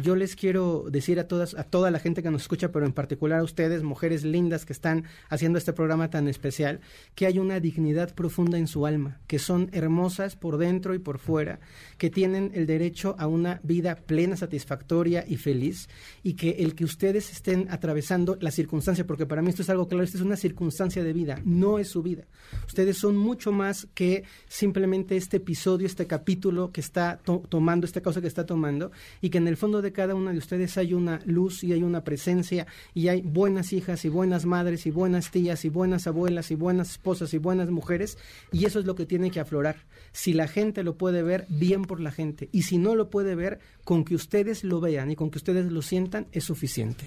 Yo les quiero decir a todas, a toda la gente que nos escucha, pero en particular a ustedes, mujeres lindas que están haciendo este programa tan especial, que hay una dignidad profunda en su alma, que son hermosas por dentro y por fuera, que tienen el derecho a una vida plena, satisfactoria y feliz, y que el que ustedes estén atravesando la circunstancia, porque para mí esto es algo claro, esto es una circunstancia de vida, no es su vida. Ustedes son mucho más que simplemente este episodio, este capítulo que está tomando, esta causa que está tomando, y que en el fondo de cada una de ustedes hay una luz y hay una presencia y hay buenas hijas y buenas madres y buenas tías y buenas abuelas y buenas esposas y buenas mujeres y eso es lo que tiene que aflorar. Si la gente lo puede ver, bien por la gente y si no lo puede ver, con que ustedes lo vean y con que ustedes lo sientan es suficiente.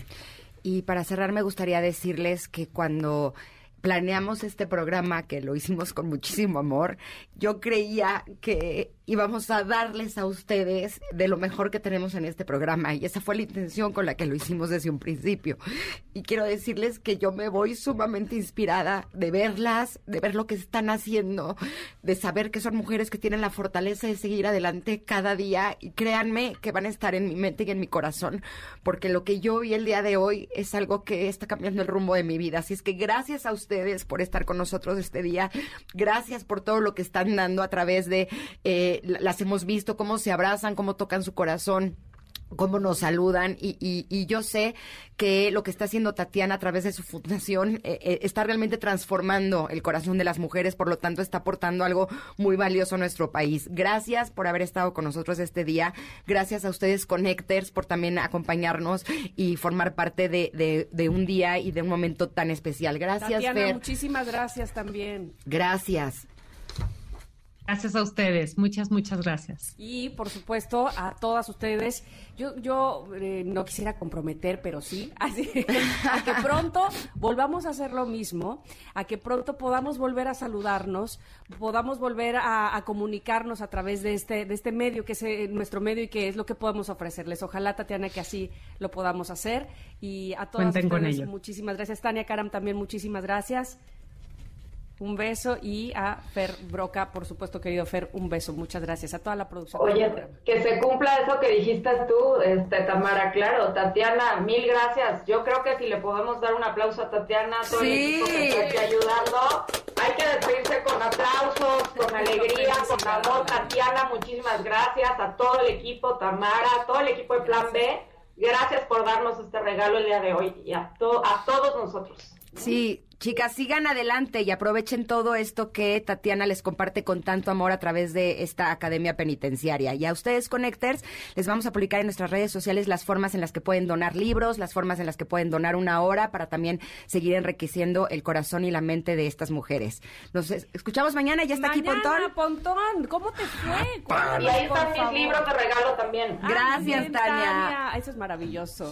Y para cerrar me gustaría decirles que cuando planeamos este programa, que lo hicimos con muchísimo amor, yo creía que y vamos a darles a ustedes de lo mejor que tenemos en este programa. Y esa fue la intención con la que lo hicimos desde un principio. Y quiero decirles que yo me voy sumamente inspirada de verlas, de ver lo que están haciendo, de saber que son mujeres que tienen la fortaleza de seguir adelante cada día. Y créanme que van a estar en mi mente y en mi corazón, porque lo que yo vi el día de hoy es algo que está cambiando el rumbo de mi vida. Así es que gracias a ustedes por estar con nosotros este día. Gracias por todo lo que están dando a través de... Eh, las hemos visto, cómo se abrazan, cómo tocan su corazón cómo nos saludan y, y, yo sé que lo que está haciendo Tatiana a través de su fundación eh, eh, está realmente transformando el corazón de las mujeres, por lo tanto está aportando algo muy valioso a nuestro país. Gracias por haber estado con nosotros este día, gracias a ustedes Connectors por también acompañarnos y formar parte de, de, un día y de un momento tan especial. Gracias, Tatiana, muchísimas gracias también. Gracias. Gracias a ustedes, muchas, muchas gracias. Y por supuesto a todas ustedes, yo, yo eh, no quisiera comprometer, pero sí, (laughs) así, a que pronto volvamos a hacer lo mismo, a que pronto podamos volver a saludarnos, podamos volver a, comunicarnos a través de este, de este medio que es eh, nuestro medio y que es lo que podemos ofrecerles. Ojalá, Tatiana, que así lo podamos hacer. Y a todas ustedes, muchísimas gracias. Tania Karam, también muchísimas gracias. Un beso y a Fer Broca, por supuesto, querido Fer, un beso. Muchas gracias a toda la producción. Oye, que se cumpla eso que dijiste tú, este, Tamara, claro. Tatiana, mil gracias. Yo creo que si le podemos dar un aplauso a Tatiana, todo el equipo que está aquí ayudando, hay que despedirse con aplausos, con alegría, con amor. Tatiana, muchísimas gracias a todo el equipo, Tamara, a todo el equipo de Plan B. Gracias por darnos este regalo el día de hoy y a, a todos nosotros. Sí, Chicas, sigan adelante y aprovechen todo esto que Tatiana les comparte con tanto amor a través de esta academia penitenciaria. Y a ustedes, Connectors, les vamos a publicar en nuestras redes sociales las formas en las que pueden donar libros, las formas en las que pueden donar una hora para también seguir enriqueciendo el corazón y la mente de estas mujeres. Nos escuchamos mañana, ya está aquí Pontón. Pontón, ¿cómo te fue? y ahí están mis libros de regalo también. Gracias, Tania. Eso es maravilloso.